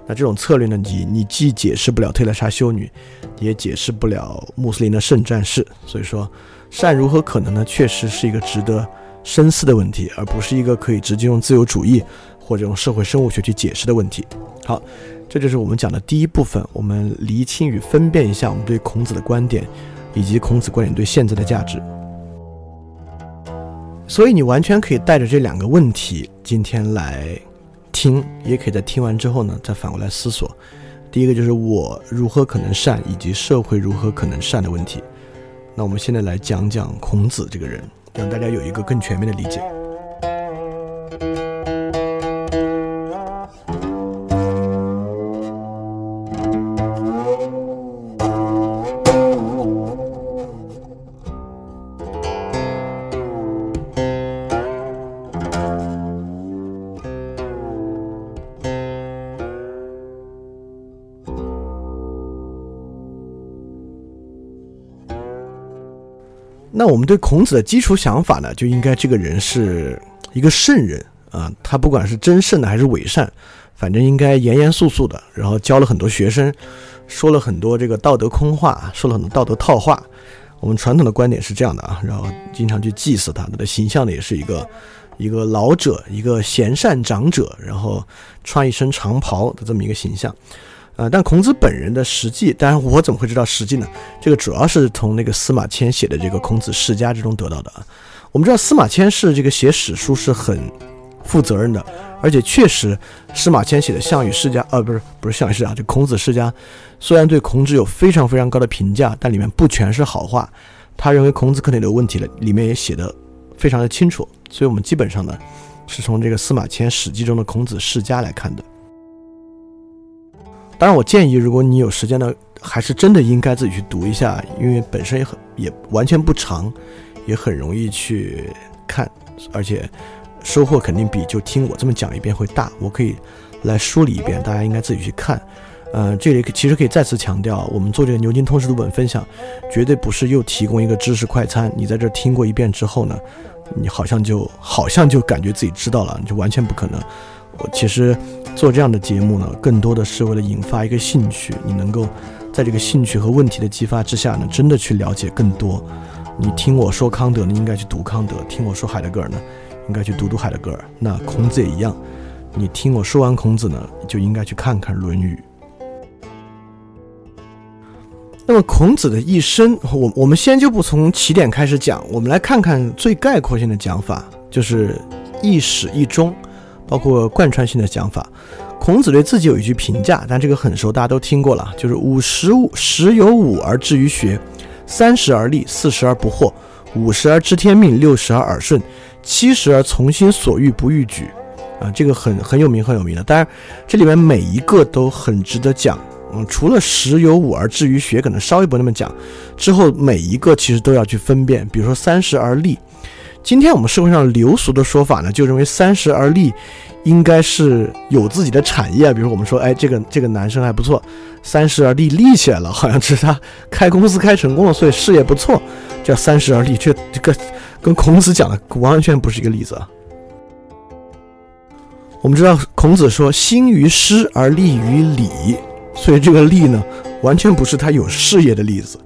那这种策略呢，你你既解释不了特蕾莎修女，也解释不了穆斯林的圣战士。所以说，善如何可能呢？确实是一个值得深思的问题，而不是一个可以直接用自由主义或者用社会生物学去解释的问题。好，这就是我们讲的第一部分，我们厘清与分辨一下我们对孔子的观点，以及孔子观点对现在的价值。所以你完全可以带着这两个问题今天来。听也可以在听完之后呢，再反过来思索。第一个就是我如何可能善，以及社会如何可能善的问题。那我们现在来讲讲孔子这个人，让大家有一个更全面的理解。那我们对孔子的基础想法呢，就应该这个人是一个圣人啊，他不管是真圣的还是伪善，反正应该严严肃肃的，然后教了很多学生，说了很多这个道德空话，说了很多道德套话。我们传统的观点是这样的啊，然后经常去祭祀他，他的形象呢也是一个一个老者，一个贤善长者，然后穿一身长袍的这么一个形象。呃，但孔子本人的实际，当然我怎么会知道实际呢？这个主要是从那个司马迁写的这个《孔子世家》之中得到的啊。我们知道司马迁是这个写史书是很负责任的，而且确实司马迁写的《项羽世家》呃，不是不是《项羽世家》，就《孔子世家》，虽然对孔子有非常非常高的评价，但里面不全是好话。他认为孔子可能有问题了，里面也写的非常的清楚。所以我们基本上呢，是从这个司马迁《史记》中的《孔子世家》来看的。当然，我建议，如果你有时间呢，还是真的应该自己去读一下，因为本身也很也完全不长，也很容易去看，而且收获肯定比就听我这么讲一遍会大。我可以来梳理一遍，大家应该自己去看。呃，这里其实可以再次强调，我们做这个牛津通识读本分享，绝对不是又提供一个知识快餐。你在这听过一遍之后呢，你好像就好像就感觉自己知道了，就完全不可能。我其实做这样的节目呢，更多的是为了引发一个兴趣。你能够在这个兴趣和问题的激发之下呢，真的去了解更多。你听我说康德呢，应该去读康德；听我说海德格尔呢，应该去读读海德格尔。那孔子也一样，你听我说完孔子呢，就应该去看看《论语》。那么孔子的一生，我我们先就不从起点开始讲，我们来看看最概括性的讲法，就是一始一终。包括贯穿性的讲法，孔子对自己有一句评价，但这个很熟，大家都听过了，就是五十五十有五而志于学，三十而立，四十而不惑，五十而知天命，六十而耳顺，七十而从心所欲不逾矩。啊，这个很很有名很有名的。当然，这里面每一个都很值得讲。嗯，除了十有五而志于学，可能稍微不那么讲，之后每一个其实都要去分辨。比如说三十而立。今天我们社会上流俗的说法呢，就认为三十而立，应该是有自己的产业。比如我们说，哎，这个这个男生还不错，三十而立立起来了，好像是他开公司开成功了，所以事业不错，叫三十而立。这这个跟孔子讲的完全不是一个例子啊。我们知道孔子说兴于诗而立于礼，所以这个立呢，完全不是他有事业的例子。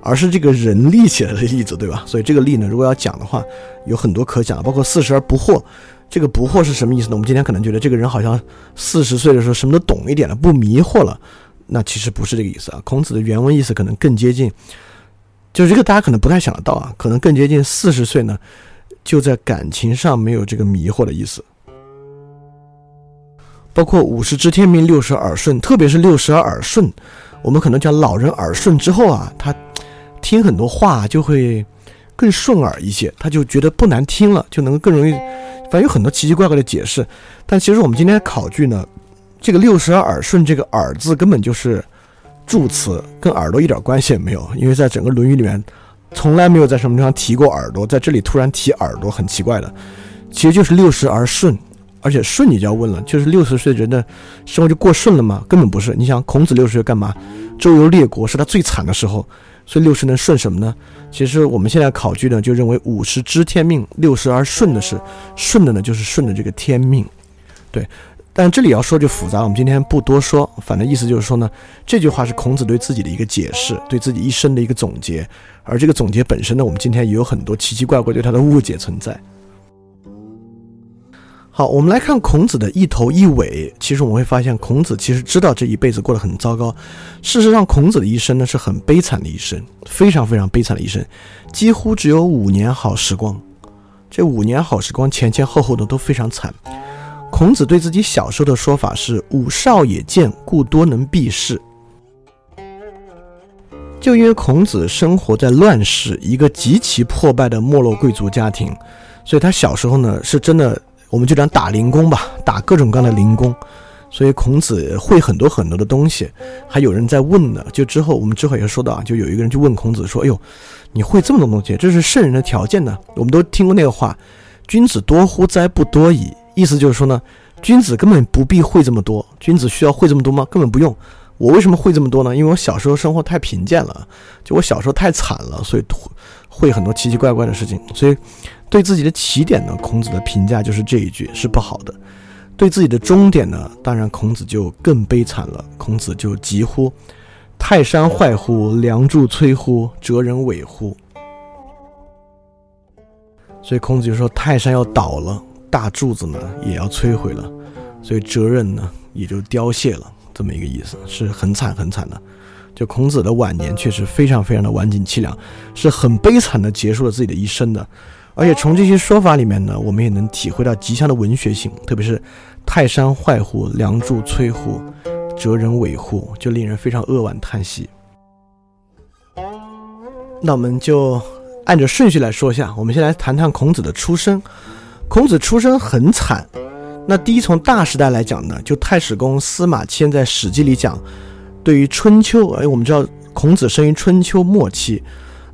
而是这个人立起来的例子，对吧？所以这个立呢，如果要讲的话，有很多可讲，包括四十而不惑。这个不惑是什么意思呢？我们今天可能觉得这个人好像四十岁的时候什么都懂一点了，不迷惑了。那其实不是这个意思啊。孔子的原文意思可能更接近，就是这个大家可能不太想得到啊，可能更接近四十岁呢，就在感情上没有这个迷惑的意思。包括五十知天命，六十耳顺，特别是六十而耳顺，我们可能讲老人耳顺之后啊，他。听很多话就会更顺耳一些，他就觉得不难听了，就能更容易。反正有很多奇奇怪怪的解释，但其实我们今天考据呢，这个六十而耳顺这个耳字根本就是助词，跟耳朵一点关系也没有。因为在整个《论语》里面，从来没有在什么地方提过耳朵，在这里突然提耳朵，很奇怪的。其实就是六十而顺，而且顺你就要问了，就是六十岁人的生活就过顺了吗？根本不是。你想孔子六十岁干嘛？周游列国是他最惨的时候，所以六十能顺什么呢？其实我们现在考据呢，就认为五十知天命，六十而顺的是顺的呢，就是顺着这个天命。对，但这里要说就复杂，我们今天不多说。反正意思就是说呢，这句话是孔子对自己的一个解释，对自己一生的一个总结。而这个总结本身呢，我们今天也有很多奇奇怪怪对他的误解存在。好，我们来看孔子的一头一尾。其实我们会发现，孔子其实知道这一辈子过得很糟糕。事实上，孔子的一生呢是很悲惨的一生，非常非常悲惨的一生，几乎只有五年好时光。这五年好时光前前后后的都非常惨。孔子对自己小时候的说法是：“吾少也见，故多能避世。”就因为孔子生活在乱世，一个极其破败的没落贵族家庭，所以他小时候呢是真的。我们就讲打零工吧，打各种各样的零工，所以孔子会很多很多的东西。还有人在问呢，就之后我们之后也说到啊，就有一个人就问孔子说：“哎呦，你会这么多东西，这是圣人的条件呢？”我们都听过那个话：“君子多乎哉？不多矣。”意思就是说呢，君子根本不必会这么多。君子需要会这么多吗？根本不用。我为什么会这么多呢？因为我小时候生活太贫贱了，就我小时候太惨了，所以会很多奇奇怪怪的事情，所以。对自己的起点呢，孔子的评价就是这一句是不好的；对自己的终点呢，当然孔子就更悲惨了。孔子就疾呼：“泰山坏乎？梁柱摧乎？哲人尾乎？”所以孔子就说：“泰山要倒了，大柱子呢也要摧毁了，所以哲人呢也就凋谢了。”这么一个意思，是很惨很惨的。就孔子的晚年确实非常非常的晚景凄凉，是很悲惨的结束了自己的一生的。而且从这些说法里面呢，我们也能体会到极强的文学性，特别是“泰山坏乎，梁柱摧乎，哲人尾乎”，就令人非常扼腕叹息。那我们就按着顺序来说一下，我们先来谈谈孔子的出生。孔子出生很惨。那第一从大时代来讲呢，就太史公司马迁在《史记》里讲，对于春秋，哎，我们知道孔子生于春秋末期。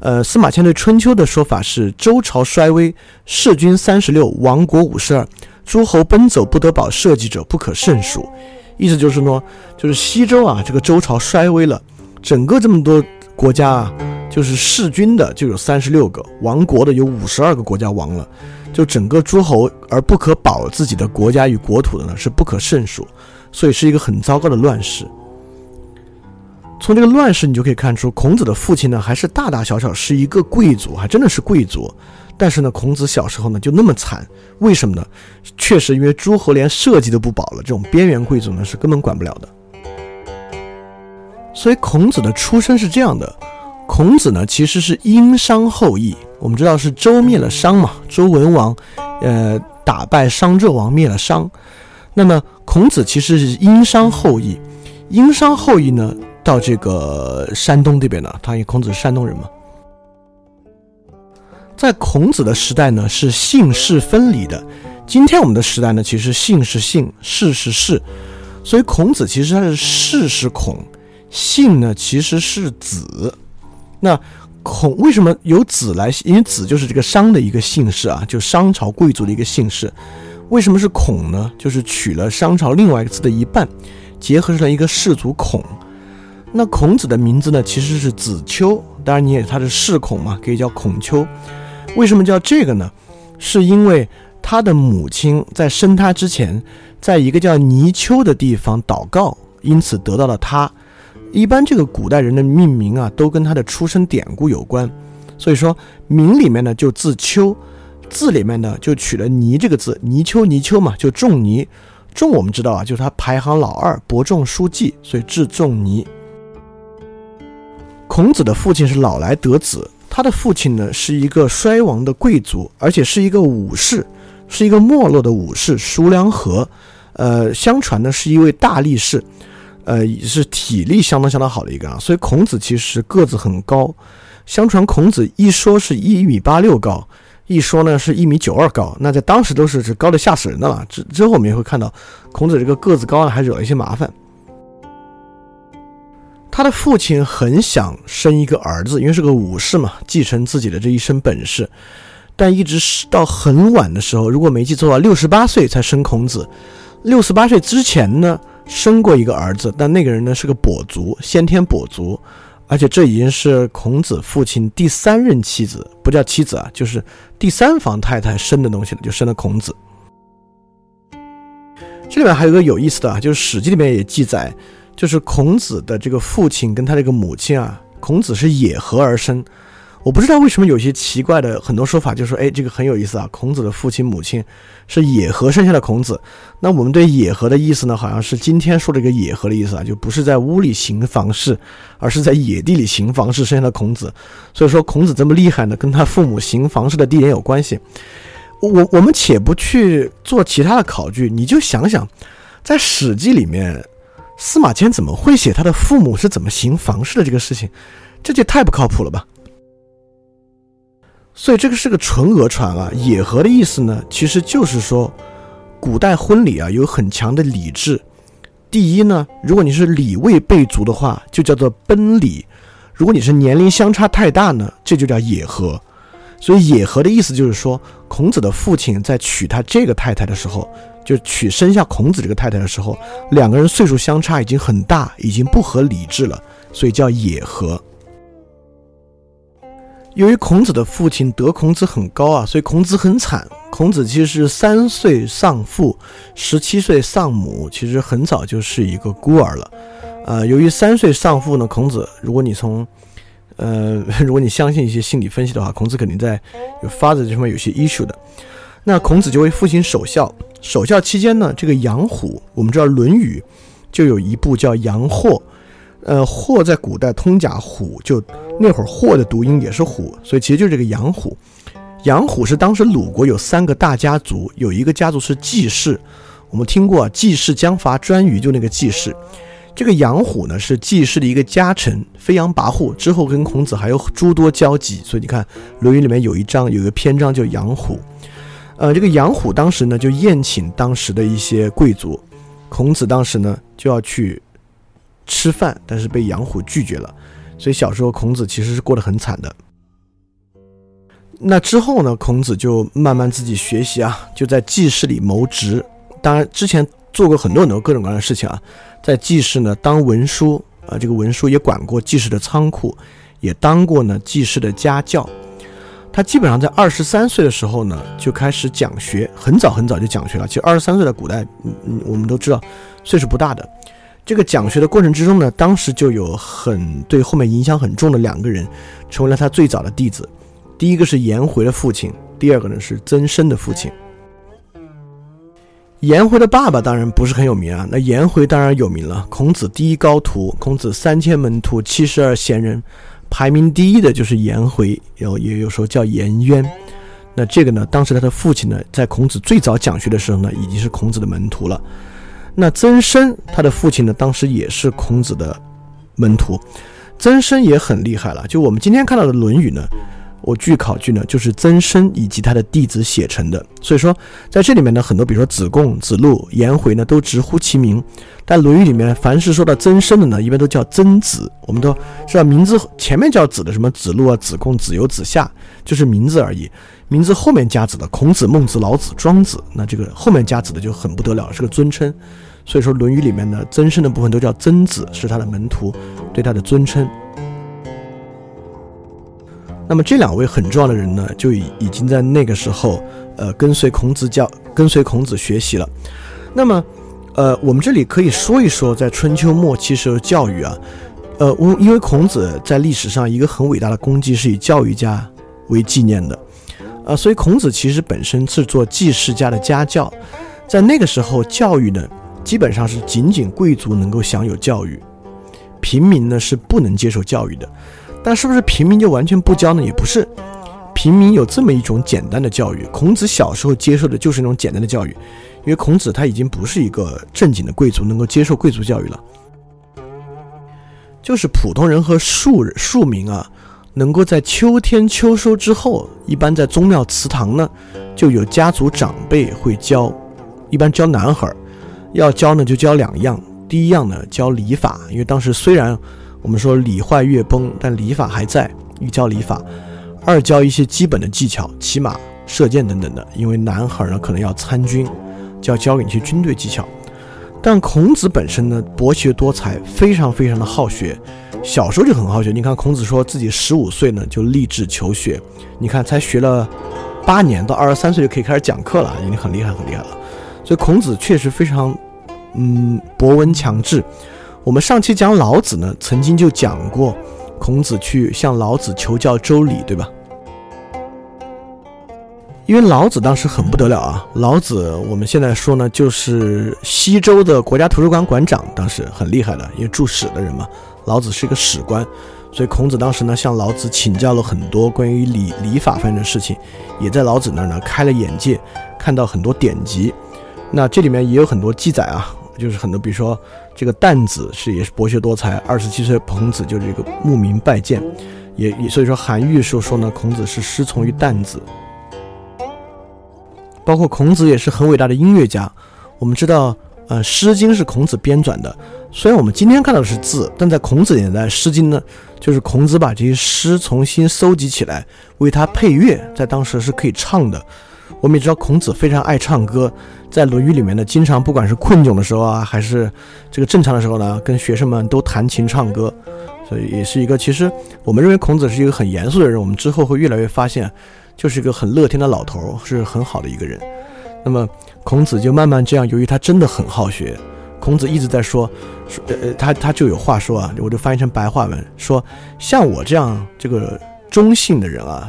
呃，司马迁对春秋的说法是：周朝衰微，弑君三十六，亡国五十二，诸侯奔走不得保社稷者不可胜数。意思就是说，就是西周啊，这个周朝衰微了，整个这么多国家啊，就是弑君的就有三十六个，亡国的有五十二个国家亡了，就整个诸侯而不可保自己的国家与国土的呢，是不可胜数，所以是一个很糟糕的乱世。从这个乱世，你就可以看出，孔子的父亲呢，还是大大小小是一个贵族，还真的是贵族。但是呢，孔子小时候呢就那么惨，为什么呢？确实因为诸侯连社稷都不保了，这种边缘贵族呢是根本管不了的。所以孔子的出身是这样的：孔子呢其实是殷商后裔。我们知道是周灭了商嘛，周文王，呃，打败商纣王灭了商。那么孔子其实是殷商后裔，殷商后裔呢？到这个山东这边呢，他因为孔子是山东人嘛，在孔子的时代呢是姓氏分离的，今天我们的时代呢其实姓是姓，氏是氏，所以孔子其实他是氏是孔，姓呢其实是子。那孔为什么由子来？因为子就是这个商的一个姓氏啊，就商朝贵族的一个姓氏。为什么是孔呢？就是取了商朝另外一个字的一半，结合成了一个氏族孔。那孔子的名字呢，其实是子丘，当然你也他是世孔嘛，可以叫孔丘。为什么叫这个呢？是因为他的母亲在生他之前，在一个叫泥丘的地方祷告，因此得到了他。一般这个古代人的命名啊，都跟他的出生典故有关。所以说名里面呢就字丘，字里面呢就取了泥这个字，泥丘泥丘嘛，就仲尼。仲我们知道啊，就是他排行老二，伯仲叔季，所以字仲尼。孔子的父亲是老来得子，他的父亲呢是一个衰亡的贵族，而且是一个武士，是一个没落的武士，叔梁纥。呃，相传呢是一位大力士，呃，是体力相当相当好的一个啊。所以孔子其实个子很高，相传孔子一说是一米八六高，一说呢是一米九二高，那在当时都是是高的吓死人的了。之之后我们也会看到，孔子这个个子高呢还惹了一些麻烦。他的父亲很想生一个儿子，因为是个武士嘛，继承自己的这一身本事。但一直是到很晚的时候，如果没记错啊，六十八岁才生孔子。六十八岁之前呢，生过一个儿子，但那个人呢是个跛足，先天跛足，而且这已经是孔子父亲第三任妻子，不叫妻子啊，就是第三房太太生的东西了，就生了孔子。这里面还有个有意思的啊，就是《史记》里面也记载，就是孔子的这个父亲跟他这个母亲啊，孔子是野合而生。我不知道为什么有些奇怪的很多说法，就说哎，这个很有意思啊。孔子的父亲母亲是野合生下的孔子。那我们对野合的意思呢，好像是今天说这个野合的意思啊，就不是在屋里行房事，而是在野地里行房事生下的孔子。所以说孔子这么厉害呢，跟他父母行房事的地点有关系。我我们且不去做其他的考据，你就想想，在《史记》里面，司马迁怎么会写他的父母是怎么行房事的这个事情？这就太不靠谱了吧。所以这个是个纯讹传啊！野合的意思呢，其实就是说，古代婚礼啊有很强的礼制。第一呢，如果你是礼未备足的话，就叫做奔礼；如果你是年龄相差太大呢，这就叫野合。所以野合的意思就是说，孔子的父亲在娶他这个太太的时候，就娶生下孔子这个太太的时候，两个人岁数相差已经很大，已经不合礼制了，所以叫野合。由于孔子的父亲得孔子很高啊，所以孔子很惨。孔子其实是三岁丧父，十七岁丧母，其实很早就是一个孤儿了。呃，由于三岁丧父呢，孔子，如果你从，呃，如果你相信一些心理分析的话，孔子肯定在有发展这方面有些 issue 的。那孔子就为父亲守孝，守孝期间呢，这个养虎，我们知道《论语》就有一部叫养货。呃，霍在古代通假虎，就那会儿霍的读音也是虎，所以其实就是这个杨虎。杨虎是当时鲁国有三个大家族，有一个家族是季氏，我们听过季氏将伐颛臾，就那个季氏。这个杨虎呢是季氏的一个家臣，飞扬跋扈，之后跟孔子还有诸多交集，所以你看《论语》里面有一章有一个篇章叫杨虎。呃，这个杨虎当时呢就宴请当时的一些贵族，孔子当时呢就要去。吃饭，但是被杨虎拒绝了，所以小时候孔子其实是过得很惨的。那之后呢，孔子就慢慢自己学习啊，就在季氏里谋职。当然，之前做过很多很多各种各样的事情啊，在季氏呢当文书啊，这个文书也管过季氏的仓库，也当过呢季氏的家教。他基本上在二十三岁的时候呢就开始讲学，很早很早就讲学了。其实二十三岁在古代，嗯嗯，我们都知道岁数不大的。这个讲学的过程之中呢，当时就有很对后面影响很重的两个人，成为了他最早的弟子。第一个是颜回的父亲，第二个呢是曾参的父亲。颜回的爸爸当然不是很有名啊，那颜回当然有名了。孔子第一高徒，孔子三千门徒，七十二贤人，排名第一的就是颜回，有也有时候叫颜渊。那这个呢，当时他的父亲呢，在孔子最早讲学的时候呢，已经是孔子的门徒了。那曾参他的父亲呢，当时也是孔子的门徒，曾参也很厉害了。就我们今天看到的《论语》呢，我据考据呢，就是曾参以及他的弟子写成的。所以说，在这里面呢，很多比如说子贡、子路、颜回呢，都直呼其名。但《论语》里面，凡是说到曾参的呢，一般都叫曾子。我们都知道名字前面叫子的，什么子路啊、子贡、子游、子夏，就是名字而已。名字后面加子的，孔子、孟子、老子、庄子，那这个后面加子的就很不得了，是个尊称。所以说，《论语》里面的曾参的部分都叫曾子，是他的门徒，对他的尊称。那么这两位很重要的人呢，就已已经在那个时候，呃，跟随孔子教，跟随孔子学习了。那么，呃，我们这里可以说一说，在春秋末期时候教育啊，呃，因为孔子在历史上一个很伟大的功绩是以教育家为纪念的，呃，所以孔子其实本身是做记事家的家教，在那个时候教育呢。基本上是仅仅贵族能够享有教育，平民呢是不能接受教育的。但是不是平民就完全不教呢？也不是，平民有这么一种简单的教育。孔子小时候接受的就是那种简单的教育，因为孔子他已经不是一个正经的贵族，能够接受贵族教育了。就是普通人和庶庶民啊，能够在秋天秋收之后，一般在宗庙祠堂呢，就有家族长辈会教，一般教男孩儿。要教呢，就教两样。第一样呢，教礼法，因为当时虽然我们说礼坏乐崩，但礼法还在，一教礼法，二教一些基本的技巧，骑马、射箭等等的。因为男孩呢可能要参军，就要教给你一些军队技巧。但孔子本身呢博学多才，非常非常的好学，小时候就很好学。你看孔子说自己十五岁呢就立志求学，你看才学了八年，到二十三岁就可以开始讲课了，已经很厉害很厉害了。所以孔子确实非常，嗯，博闻强志。我们上期讲老子呢，曾经就讲过孔子去向老子求教周礼，对吧？因为老子当时很不得了啊！老子我们现在说呢，就是西周的国家图书馆馆长，当时很厉害的，因为注史的人嘛。老子是一个史官，所以孔子当时呢向老子请教了很多关于礼礼法方面的事情，也在老子那儿呢开了眼界，看到很多典籍。那这里面也有很多记载啊，就是很多，比如说这个旦子是也是博学多才，二十七岁孔子就是这个慕名拜见，也也所以说韩愈说说呢，孔子是师从于旦子。包括孔子也是很伟大的音乐家。我们知道，呃，《诗经》是孔子编纂的。虽然我们今天看到的是字，但在孔子年代，《诗经》呢，就是孔子把这些诗重新搜集起来，为他配乐，在当时是可以唱的。我们也知道，孔子非常爱唱歌，在《论语》里面呢，经常不管是困窘的时候啊，还是这个正常的时候呢，跟学生们都弹琴唱歌。所以也是一个，其实我们认为孔子是一个很严肃的人，我们之后会越来越发现。就是一个很乐天的老头，是很好的一个人。那么孔子就慢慢这样，由于他真的很好学，孔子一直在说，说呃他他就有话说啊，我就翻译成白话文说，像我这样这个中性的人啊，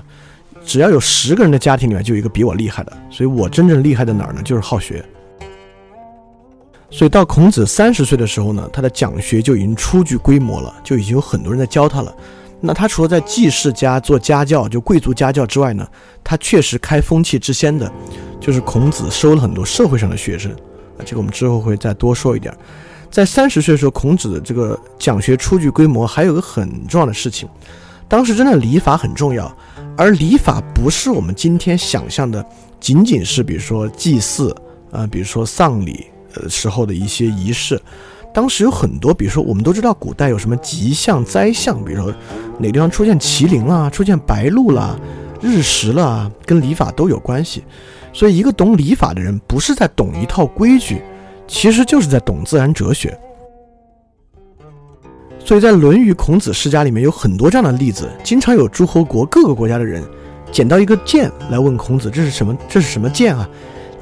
只要有十个人的家庭里面就有一个比我厉害的，所以我真正厉害在哪儿呢？就是好学。所以到孔子三十岁的时候呢，他的讲学就已经初具规模了，就已经有很多人在教他了。那他除了在季氏家做家教，就贵族家教之外呢，他确实开风气之先的，就是孔子收了很多社会上的学生。啊，这个我们之后会再多说一点。在三十岁的时候，孔子的这个讲学初具规模，还有个很重要的事情，当时真的礼法很重要，而礼法不是我们今天想象的，仅仅是比如说祭祀啊，比如说丧礼呃时候的一些仪式。当时有很多，比如说我们都知道古代有什么吉象灾象，比如说哪地方出现麒麟啦，出现白鹿啦，日食了，跟礼法都有关系。所以一个懂礼法的人，不是在懂一套规矩，其实就是在懂自然哲学。所以在《论语·孔子世家》里面有很多这样的例子，经常有诸侯国各个国家的人捡到一个剑来问孔子：“这是什么？这是什么剑啊？”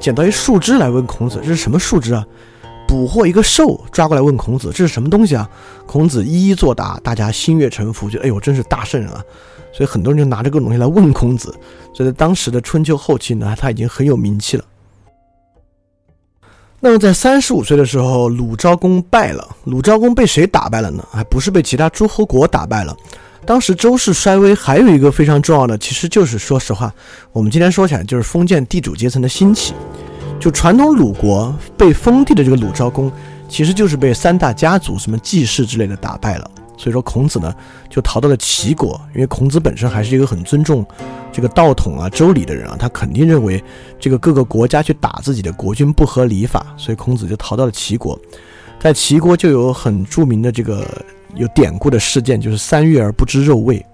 捡到一树枝来问孔子：“这是什么树枝啊？”捕获一个兽，抓过来问孔子：“这是什么东西啊？”孔子一一作答，大家心悦诚服，觉得哎呦，真是大圣人啊！所以很多人就拿着各种东西来问孔子。所以在当时的春秋后期呢，他已经很有名气了。那么在三十五岁的时候，鲁昭公败了。鲁昭公被谁打败了呢？还不是被其他诸侯国打败了。当时周氏衰微，还有一个非常重要的，其实就是说实话，我们今天说起来就是封建地主阶层的兴起。就传统鲁国被封地的这个鲁昭公，其实就是被三大家族什么季氏之类的打败了。所以说孔子呢就逃到了齐国，因为孔子本身还是一个很尊重这个道统啊、周礼的人啊，他肯定认为这个各个国家去打自己的国君不合礼法，所以孔子就逃到了齐国。在齐国就有很著名的这个有典故的事件，就是三月而不知肉味。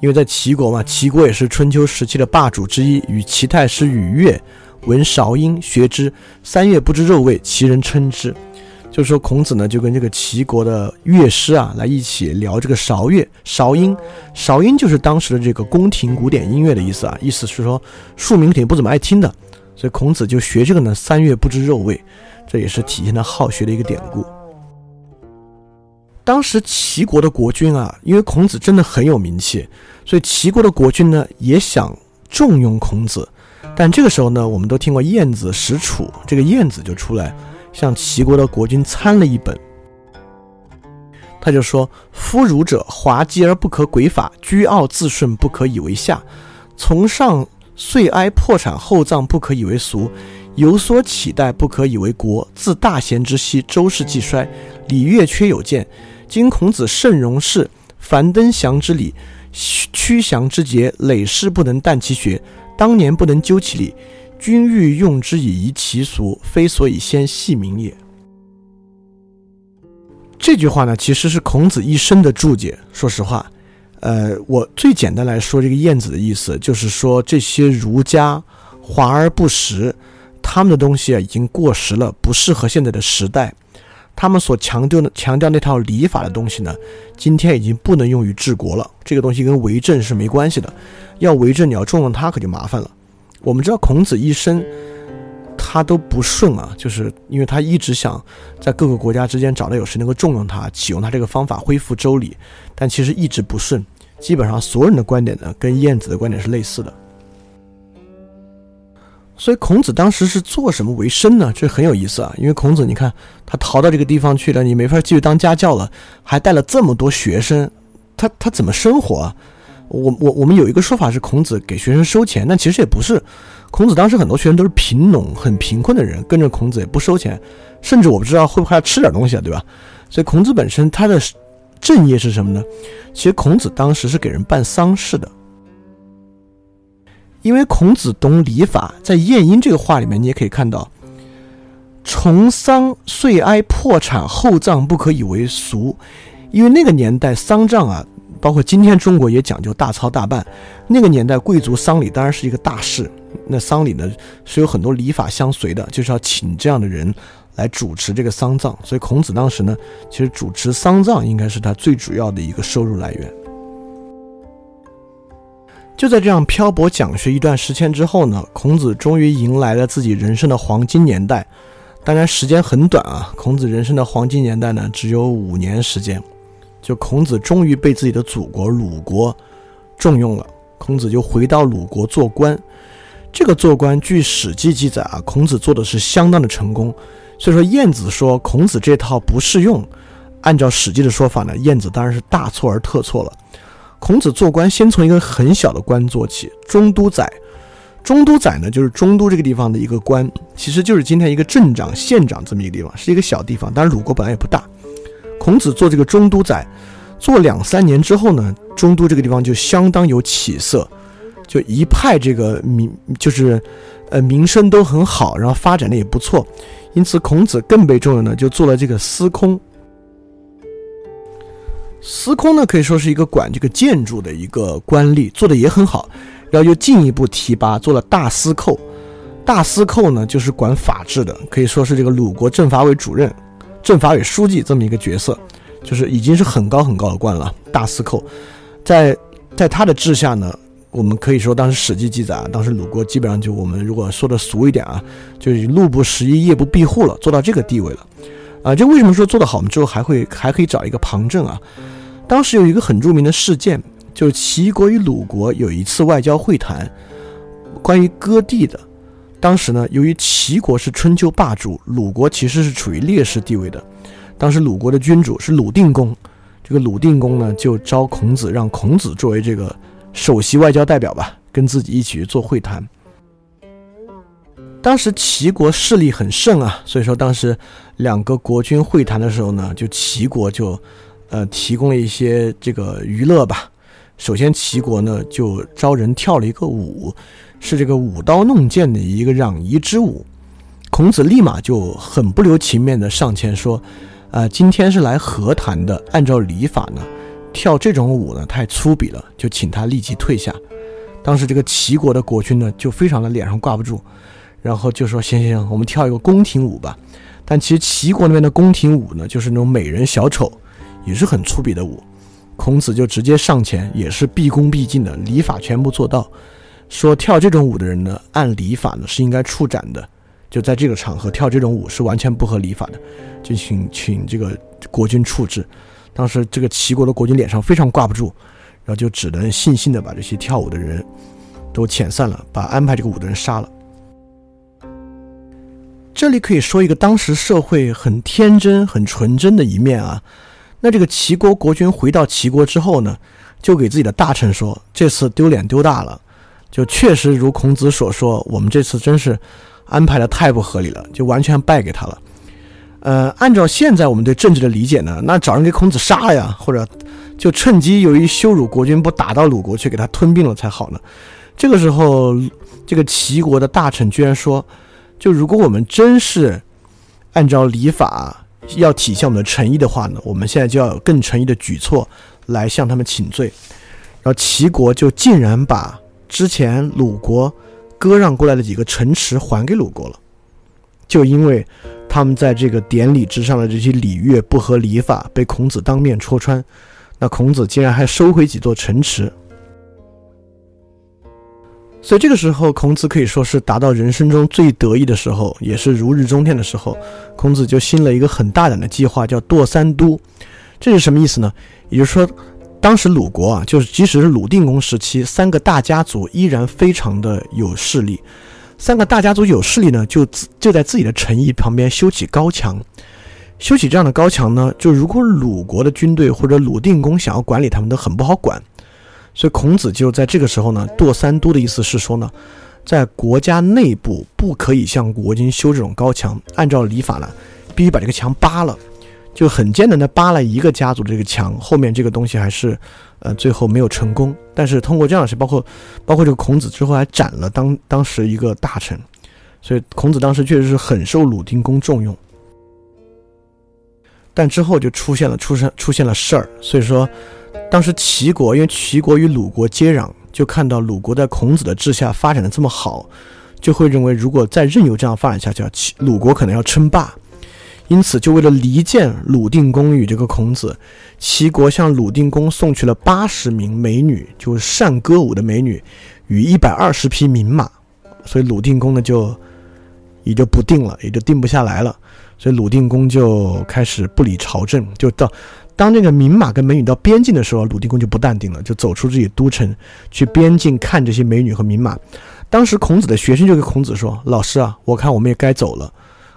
因为在齐国嘛，齐国也是春秋时期的霸主之一。与齐太师与乐闻韶音，学之。三月不知肉味，齐人称之。就是说，孔子呢就跟这个齐国的乐师啊来一起聊这个韶乐、韶音。韶音就是当时的这个宫廷古典音乐的意思啊，意思是说庶民肯定不怎么爱听的。所以孔子就学这个呢，三月不知肉味，这也是体现他好学的一个典故。当时齐国的国君啊，因为孔子真的很有名气，所以齐国的国君呢也想重用孔子。但这个时候呢，我们都听过晏子使楚，这个晏子就出来向齐国的国君参了一本。他就说：“夫儒者，滑稽而不可轨法，居傲自顺不可以为下，从上遂哀破产厚葬不可以为俗，有所期待不可以为国。自大贤之息，周氏既衰，礼乐缺有见。”今孔子圣容事，樊登祥之礼，屈祥之节，累世不能淡其学，当年不能究其理，君欲用之以夷其俗，非所以先系民也。这句话呢，其实是孔子一生的注解。说实话，呃，我最简单来说，这个晏子的意思就是说，这些儒家华而不实，他们的东西啊已经过时了，不适合现在的时代。他们所强调的强调那套礼法的东西呢，今天已经不能用于治国了。这个东西跟为政是没关系的，要为政你要重用他可就麻烦了。我们知道孔子一生。他都不顺啊，就是因为他一直想在各个国家之间找到有谁能够重用他，启用他这个方法恢复周礼，但其实一直不顺。基本上所有人的观点呢，跟晏子的观点是类似的。所以孔子当时是做什么为生呢？这很有意思啊，因为孔子你看他逃到这个地方去了，你没法继续当家教了，还带了这么多学生，他他怎么生活啊？我我我们有一个说法是孔子给学生收钱，但其实也不是。孔子当时很多学生都是贫农，很贫困的人，跟着孔子也不收钱，甚至我不知道会不会要吃点东西啊，对吧？所以孔子本身他的正业是什么呢？其实孔子当时是给人办丧事的，因为孔子懂礼法，在《晏婴》这个话里面，你也可以看到，重丧岁哀破产厚葬不可以为俗，因为那个年代丧葬啊。包括今天中国也讲究大操大办，那个年代贵族丧礼当然是一个大事。那丧礼呢是有很多礼法相随的，就是要请这样的人来主持这个丧葬。所以孔子当时呢，其实主持丧葬应该是他最主要的一个收入来源。就在这样漂泊讲学一段时间之后呢，孔子终于迎来了自己人生的黄金年代。当然时间很短啊，孔子人生的黄金年代呢只有五年时间。就孔子终于被自己的祖国鲁国重用了，孔子就回到鲁国做官。这个做官，据《史记》记载啊，孔子做的是相当的成功。所以说，晏子说孔子这套不适用，按照《史记》的说法呢，晏子当然是大错而特错了。孔子做官，先从一个很小的官做起，中都宰。中都宰呢，就是中都这个地方的一个官，其实就是今天一个镇长、县长这么一个地方，是一个小地方。当然，鲁国本来也不大。孔子做这个中都宰，做两三年之后呢，中都这个地方就相当有起色，就一派这个民就是，呃，名声都很好，然后发展的也不错，因此孔子更被重用呢，就做了这个司空。司空呢可以说是一个管这个建筑的一个官吏，做的也很好，然后又进一步提拔做了大司寇。大司寇呢就是管法制的，可以说是这个鲁国政法委主任。政法委书记这么一个角色，就是已经是很高很高的官了。大司寇，在在他的治下呢，我们可以说当时《史记》记载啊，当时鲁国基本上就我们如果说的俗一点啊，就是路不拾遗，夜不闭户了，做到这个地位了。啊，这为什么说做得好？我们之后还会还可以找一个旁证啊。当时有一个很著名的事件，就是齐国与鲁国有一次外交会谈，关于割地的。当时呢，由于齐国是春秋霸主，鲁国其实是处于劣势地位的。当时鲁国的君主是鲁定公，这个鲁定公呢就招孔子，让孔子作为这个首席外交代表吧，跟自己一起去做会谈。当时齐国势力很盛啊，所以说当时两个国君会谈的时候呢，就齐国就呃提供了一些这个娱乐吧。首先，齐国呢就招人跳了一个舞。是这个舞刀弄剑的一个攘夷之舞，孔子立马就很不留情面的上前说：“啊，今天是来和谈的，按照礼法呢，跳这种舞呢太粗鄙了，就请他立即退下。”当时这个齐国的国君呢就非常的脸上挂不住，然后就说：“行行行，我们跳一个宫廷舞吧。”但其实齐国那边的宫廷舞呢，就是那种美人小丑，也是很粗鄙的舞。孔子就直接上前，也是毕恭毕敬的，礼法全部做到。说跳这种舞的人呢，按礼法呢是应该处斩的。就在这个场合跳这种舞是完全不合礼法的，就请请这个国君处置。当时这个齐国的国君脸上非常挂不住，然后就只能悻悻的把这些跳舞的人都遣散了，把安排这个舞的人杀了。这里可以说一个当时社会很天真、很纯真的一面啊。那这个齐国国君回到齐国之后呢，就给自己的大臣说：“这次丢脸丢大了。”就确实如孔子所说，我们这次真是安排的太不合理了，就完全败给他了。呃，按照现在我们对政治的理解呢，那找人给孔子杀了呀，或者就趁机由于羞辱国君，不打到鲁国去给他吞并了才好呢。这个时候，这个齐国的大臣居然说，就如果我们真是按照礼法要体现我们的诚意的话呢，我们现在就要有更诚意的举措来向他们请罪。然后齐国就竟然把之前鲁国割让过来的几个城池还给鲁国了，就因为他们在这个典礼之上的这些礼乐不合礼法，被孔子当面戳穿。那孔子竟然还收回几座城池。所以这个时候，孔子可以说是达到人生中最得意的时候，也是如日中天的时候。孔子就兴了一个很大胆的计划，叫堕三都。这是什么意思呢？也就是说，当时鲁国啊，就是即使是鲁定公时期，三个大家族依然非常的有势力。三个大家族有势力呢，就就在自己的城邑旁边修起高墙。修起这样的高墙呢，就如果鲁国的军队或者鲁定公想要管理他们，都很不好管。所以孔子就在这个时候呢，堕三都的意思是说呢，在国家内部不可以向国君修这种高墙，按照礼法呢，必须把这个墙扒了，就很艰难的扒了一个家族的这个墙，后面这个东西还是，呃，最后没有成功。但是通过这样的事，包括包括这个孔子之后还斩了当当时一个大臣，所以孔子当时确实是很受鲁定公重用。但之后就出现了出生出现了事儿，所以说。当时齐国，因为齐国与鲁国接壤，就看到鲁国在孔子的治下发展的这么好，就会认为如果再任由这样发展下去，齐鲁国可能要称霸。因此，就为了离间鲁定公与这个孔子，齐国向鲁定公送去了八十名美女，就是善歌舞的美女，与一百二十匹名马。所以鲁定公呢，就也就不定了，也就定不下来了。所以鲁定公就开始不理朝政，就到。当那个名马跟美女到边境的时候，鲁定公就不淡定了，就走出自己都城，去边境看这些美女和名马。当时孔子的学生就跟孔子说：“老师啊，我看我们也该走了。”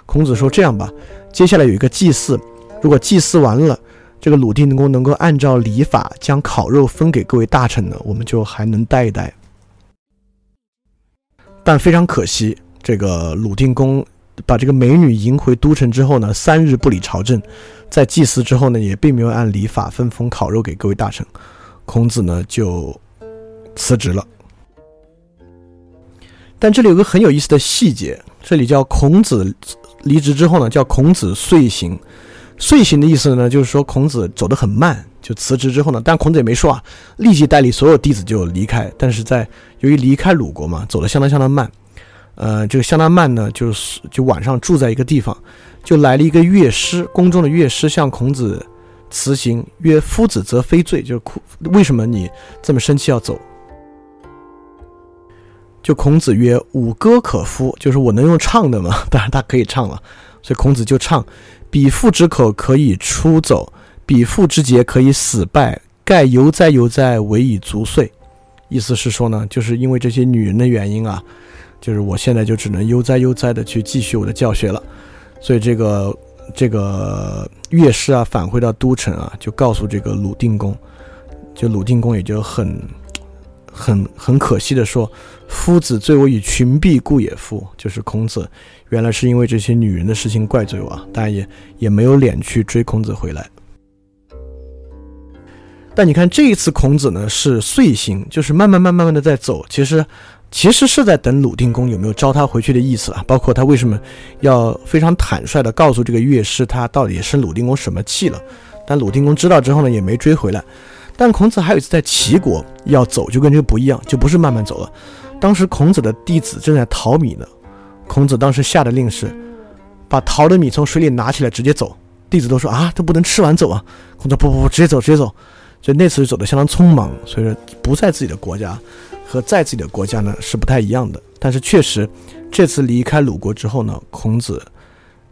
孔子说：“这样吧，接下来有一个祭祀，如果祭祀完了，这个鲁定公能够按照礼法将烤肉分给各位大臣呢，我们就还能待一待。但非常可惜，这个鲁定公。”把这个美女迎回都城之后呢，三日不理朝政，在祭祀之后呢，也并没有按礼法分封烤肉给各位大臣，孔子呢就辞职了。但这里有个很有意思的细节，这里叫孔子离职之后呢，叫孔子遂行。遂行的意思呢，就是说孔子走得很慢，就辞职之后呢，但孔子也没说啊，立即带领所有弟子就离开。但是在由于离开鲁国嘛，走得相当相当慢。呃，这个相当慢呢，就是就晚上住在一个地方，就来了一个乐师，宫中的乐师向孔子辞行，曰：“夫子则非罪，就是哭，为什么你这么生气要走？”就孔子曰：“舞歌可夫，就是我能用唱的吗？当然他可以唱了，所以孔子就唱：彼父之口可以出走，彼父之节可以死败，盖犹哉犹哉，唯以足岁。”意思是说呢，就是因为这些女人的原因啊。就是我现在就只能悠哉悠哉的去继续我的教学了，所以这个这个乐师啊返回到都城啊，就告诉这个鲁定公，就鲁定公也就很很很可惜的说：“夫子罪我以群婢故也。”夫就是孔子，原来是因为这些女人的事情怪罪我，当然也也没有脸去追孔子回来。但你看这一次孔子呢是遂行，就是慢慢慢慢慢的在走，其实。其实是在等鲁定公有没有招他回去的意思啊，包括他为什么要非常坦率的告诉这个乐师他到底生鲁定公什么气了。但鲁定公知道之后呢，也没追回来。但孔子还有一次在齐国要走，就跟这个不一样，就不是慢慢走了。当时孔子的弟子正在淘米呢，孔子当时下的令是把淘的米从水里拿起来直接走。弟子都说啊，这不能吃完走啊。孔子不不不，直接走直接走。所以那次就走得相当匆忙，所以说不在自己的国家。和在自己的国家呢是不太一样的，但是确实，这次离开鲁国之后呢，孔子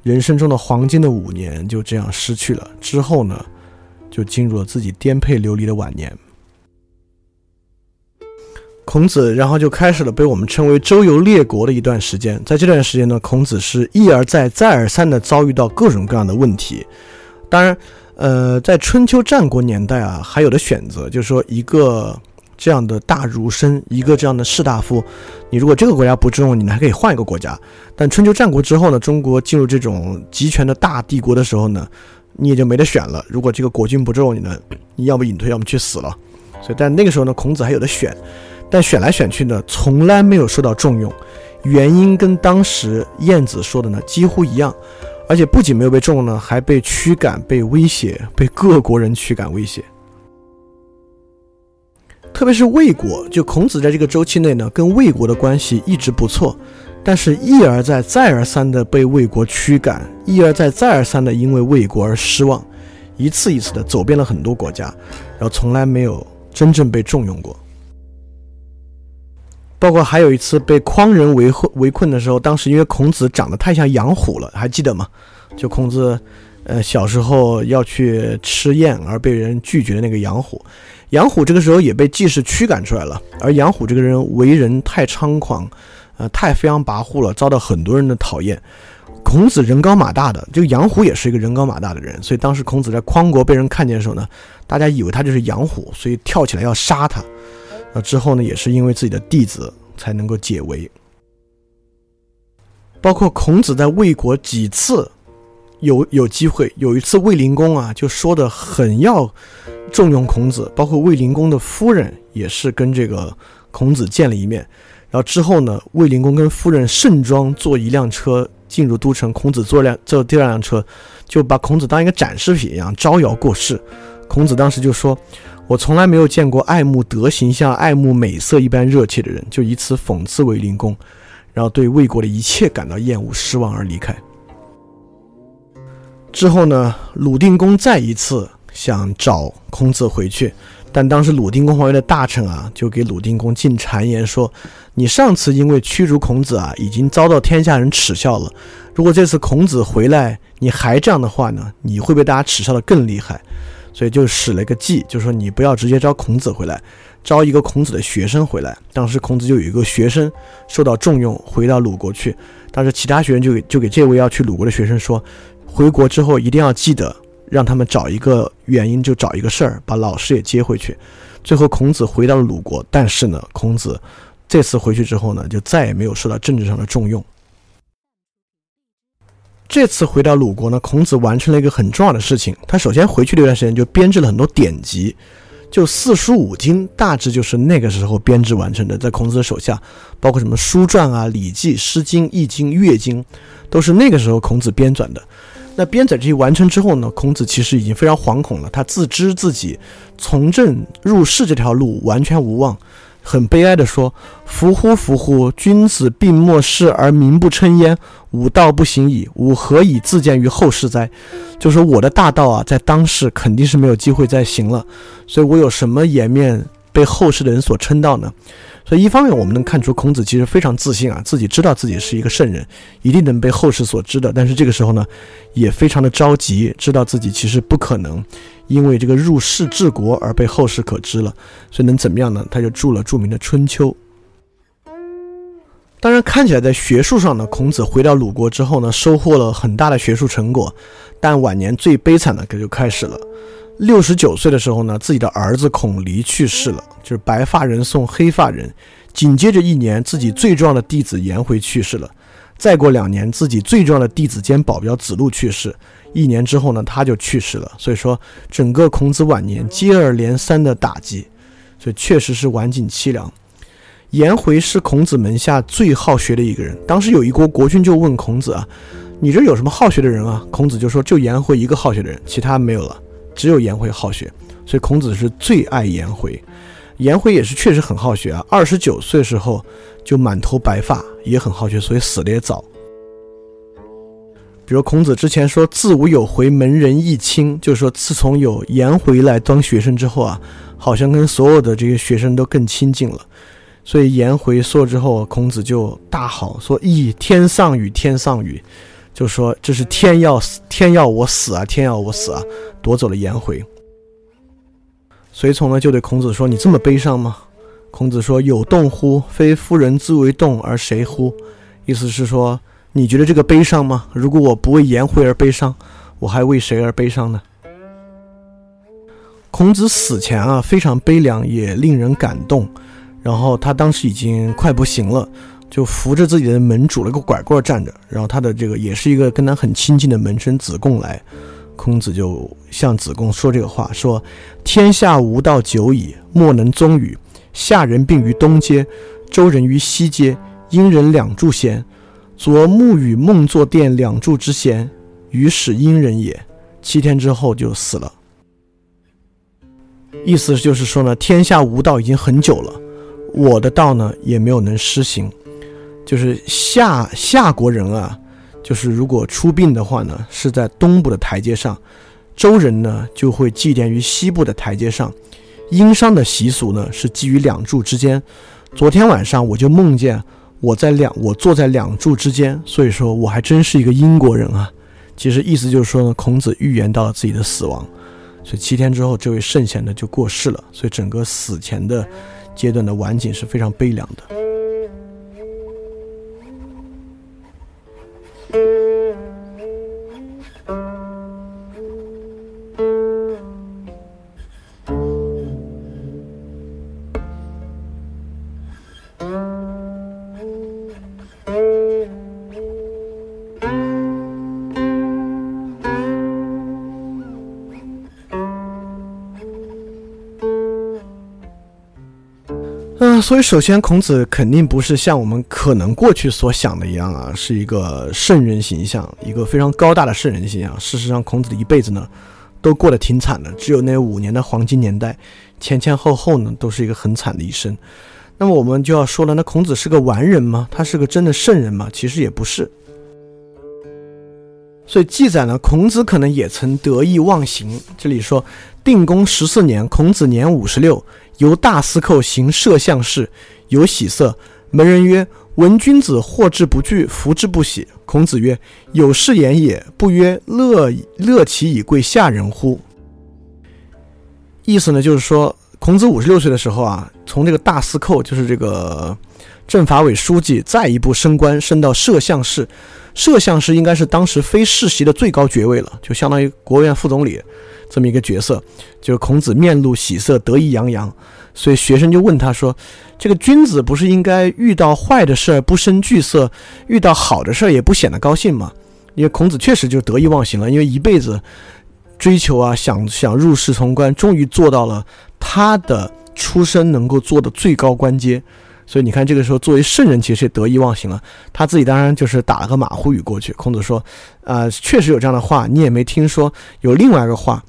人生中的黄金的五年就这样失去了。之后呢，就进入了自己颠沛流离的晚年。孔子然后就开始了被我们称为周游列国的一段时间。在这段时间呢，孔子是一而再、再而三的遭遇到各种各样的问题。当然，呃，在春秋战国年代啊，还有的选择，就是说一个。这样的大儒生，一个这样的士大夫，你如果这个国家不重用，你还可以换一个国家。但春秋战国之后呢，中国进入这种集权的大帝国的时候呢，你也就没得选了。如果这个国君不重你呢，你要么隐退，要么去死了。所以，但那个时候呢，孔子还有的选，但选来选去呢，从来没有受到重用。原因跟当时晏子说的呢几乎一样，而且不仅没有被重用呢，还被驱赶、被威胁、被各国人驱赶威胁。特别是魏国，就孔子在这个周期内呢，跟魏国的关系一直不错，但是一而再、再而三的被魏国驱赶，一而再、再而三的因为魏国而失望，一次一次的走遍了很多国家，然后从来没有真正被重用过。包括还有一次被匡人围困围困的时候，当时因为孔子长得太像杨虎了，还记得吗？就孔子，呃，小时候要去吃宴而被人拒绝的那个杨虎。杨虎这个时候也被季氏驱赶出来了，而杨虎这个人为人太猖狂，呃，太飞扬跋扈了，遭到很多人的讨厌。孔子人高马大的，这个杨虎也是一个人高马大的人，所以当时孔子在匡国被人看见的时候呢，大家以为他就是杨虎，所以跳起来要杀他。那之后呢，也是因为自己的弟子才能够解围。包括孔子在魏国几次。有有机会，有一次卫灵公啊，就说的很要重用孔子，包括卫灵公的夫人也是跟这个孔子见了一面。然后之后呢，卫灵公跟夫人盛装坐一辆车进入都城，孔子坐辆坐第二辆车，就把孔子当一个展示品一样招摇过市。孔子当时就说：“我从来没有见过爱慕德行像爱慕美色一般热切的人。”就以此讽刺卫灵公，然后对魏国的一切感到厌恶、失望而离开。之后呢，鲁定公再一次想找孔子回去，但当时鲁定公皇位的大臣啊，就给鲁定公进谗言说：“你上次因为驱逐孔子啊，已经遭到天下人耻笑了。如果这次孔子回来，你还这样的话呢，你会被大家耻笑的更厉害。所以就使了一个计，就说你不要直接招孔子回来，招一个孔子的学生回来。当时孔子就有一个学生受到重用，回到鲁国去。当时其他学生就给就给这位要去鲁国的学生说。”回国之后一定要记得让他们找一个原因，就找一个事儿，把老师也接回去。最后孔子回到了鲁国，但是呢，孔子这次回去之后呢，就再也没有受到政治上的重用。这次回到鲁国呢，孔子完成了一个很重要的事情。他首先回去这段时间就编制了很多典籍，就四书五经大致就是那个时候编制完成的，在孔子的手下，包括什么书传啊、礼记、诗经、易经、乐经，都是那个时候孔子编纂的。那编纂这些完成之后呢？孔子其实已经非常惶恐了。他自知自己从政入仕这条路完全无望，很悲哀地说：“夫乎夫乎！君子病莫世而民不称焉，吾道不行矣。吾何以自见于后世哉？”就说我的大道啊，在当世肯定是没有机会再行了，所以我有什么颜面被后世的人所称道呢？所以，一方面我们能看出孔子其实非常自信啊，自己知道自己是一个圣人，一定能被后世所知的。但是这个时候呢，也非常的着急，知道自己其实不可能因为这个入世治国而被后世可知了。所以能怎么样呢？他就著了著名的《春秋》。当然，看起来在学术上呢，孔子回到鲁国之后呢，收获了很大的学术成果。但晚年最悲惨的可就开始了。六十九岁的时候呢，自己的儿子孔离去世了，就是白发人送黑发人。紧接着一年，自己最重要的弟子颜回去世了。再过两年，自己最重要的弟子兼保镖子路去世。一年之后呢，他就去世了。所以说，整个孔子晚年接二连三的打击，所以确实是晚景凄凉。颜回是孔子门下最好学的一个人。当时有一国国君就问孔子啊：“你这有什么好学的人啊？”孔子就说：“就颜回一个好学的人，其他没有了。”只有颜回好学，所以孔子是最爱颜回。颜回也是确实很好学啊，二十九岁时候就满头白发，也很好学，所以死的也早。比如孔子之前说“自无有回，门人亦亲”，就是说自从有颜回来当学生之后啊，好像跟所有的这些学生都更亲近了。所以颜回说之后，孔子就大好说：“亦天上与天丧与。”就说这是天要死，天要我死啊，天要我死啊，夺走了颜回。随从呢就对孔子说：“你这么悲伤吗？”孔子说：“有动乎？非夫人之为动，而谁乎？”意思是说，你觉得这个悲伤吗？如果我不为颜回而悲伤，我还为谁而悲伤呢？孔子死前啊，非常悲凉，也令人感动。然后他当时已经快不行了。就扶着自己的门主了个拐棍站着，然后他的这个也是一个跟他很亲近的门生子贡来，孔子就向子贡说这个话，说：“天下无道久矣，莫能宗语。夏人病于东街，周人于西街，殷人两柱贤。昨暮与孟作殿两柱之贤，于使阴人也。七天之后就死了。意思就是说呢，天下无道已经很久了，我的道呢也没有能施行。就是夏夏国人啊，就是如果出殡的话呢，是在东部的台阶上；周人呢就会祭奠于西部的台阶上。殷商的习俗呢是基于两柱之间。昨天晚上我就梦见我在两我坐在两柱之间，所以说我还真是一个英国人啊。其实意思就是说呢，孔子预言到了自己的死亡，所以七天之后这位圣贤呢就过世了，所以整个死前的阶段的晚景是非常悲凉的。所以，首先，孔子肯定不是像我们可能过去所想的一样啊，是一个圣人形象，一个非常高大的圣人形象。事实上，孔子的一辈子呢，都过得挺惨的，只有那五年的黄金年代，前前后后呢，都是一个很惨的一生。那么，我们就要说了，那孔子是个完人吗？他是个真的圣人吗？其实也不是。所以记载呢，孔子可能也曾得意忘形。这里说，定公十四年，孔子年五十六。由大司寇行摄相事，有喜色。门人曰：“闻君子获之不惧，服之不喜。”孔子曰：“有是言也。不曰乐乐其以贵下人乎？”意思呢，就是说，孔子五十六岁的时候啊，从这个大司寇，就是这个政法委书记，再一步升官，升到摄相事。摄相事应该是当时非世袭的最高爵位了，就相当于国务院副总理。这么一个角色，就是孔子面露喜色，得意洋洋。所以学生就问他说：“这个君子不是应该遇到坏的事儿不生惧色，遇到好的事儿也不显得高兴吗？”因为孔子确实就得意忘形了，因为一辈子追求啊，想想入仕从官，终于做到了他的出身能够做的最高官阶。所以你看，这个时候作为圣人，其实也得意忘形了。他自己当然就是打了个马虎语过去。孔子说：“啊，确实有这样的话，你也没听说有另外一个话。”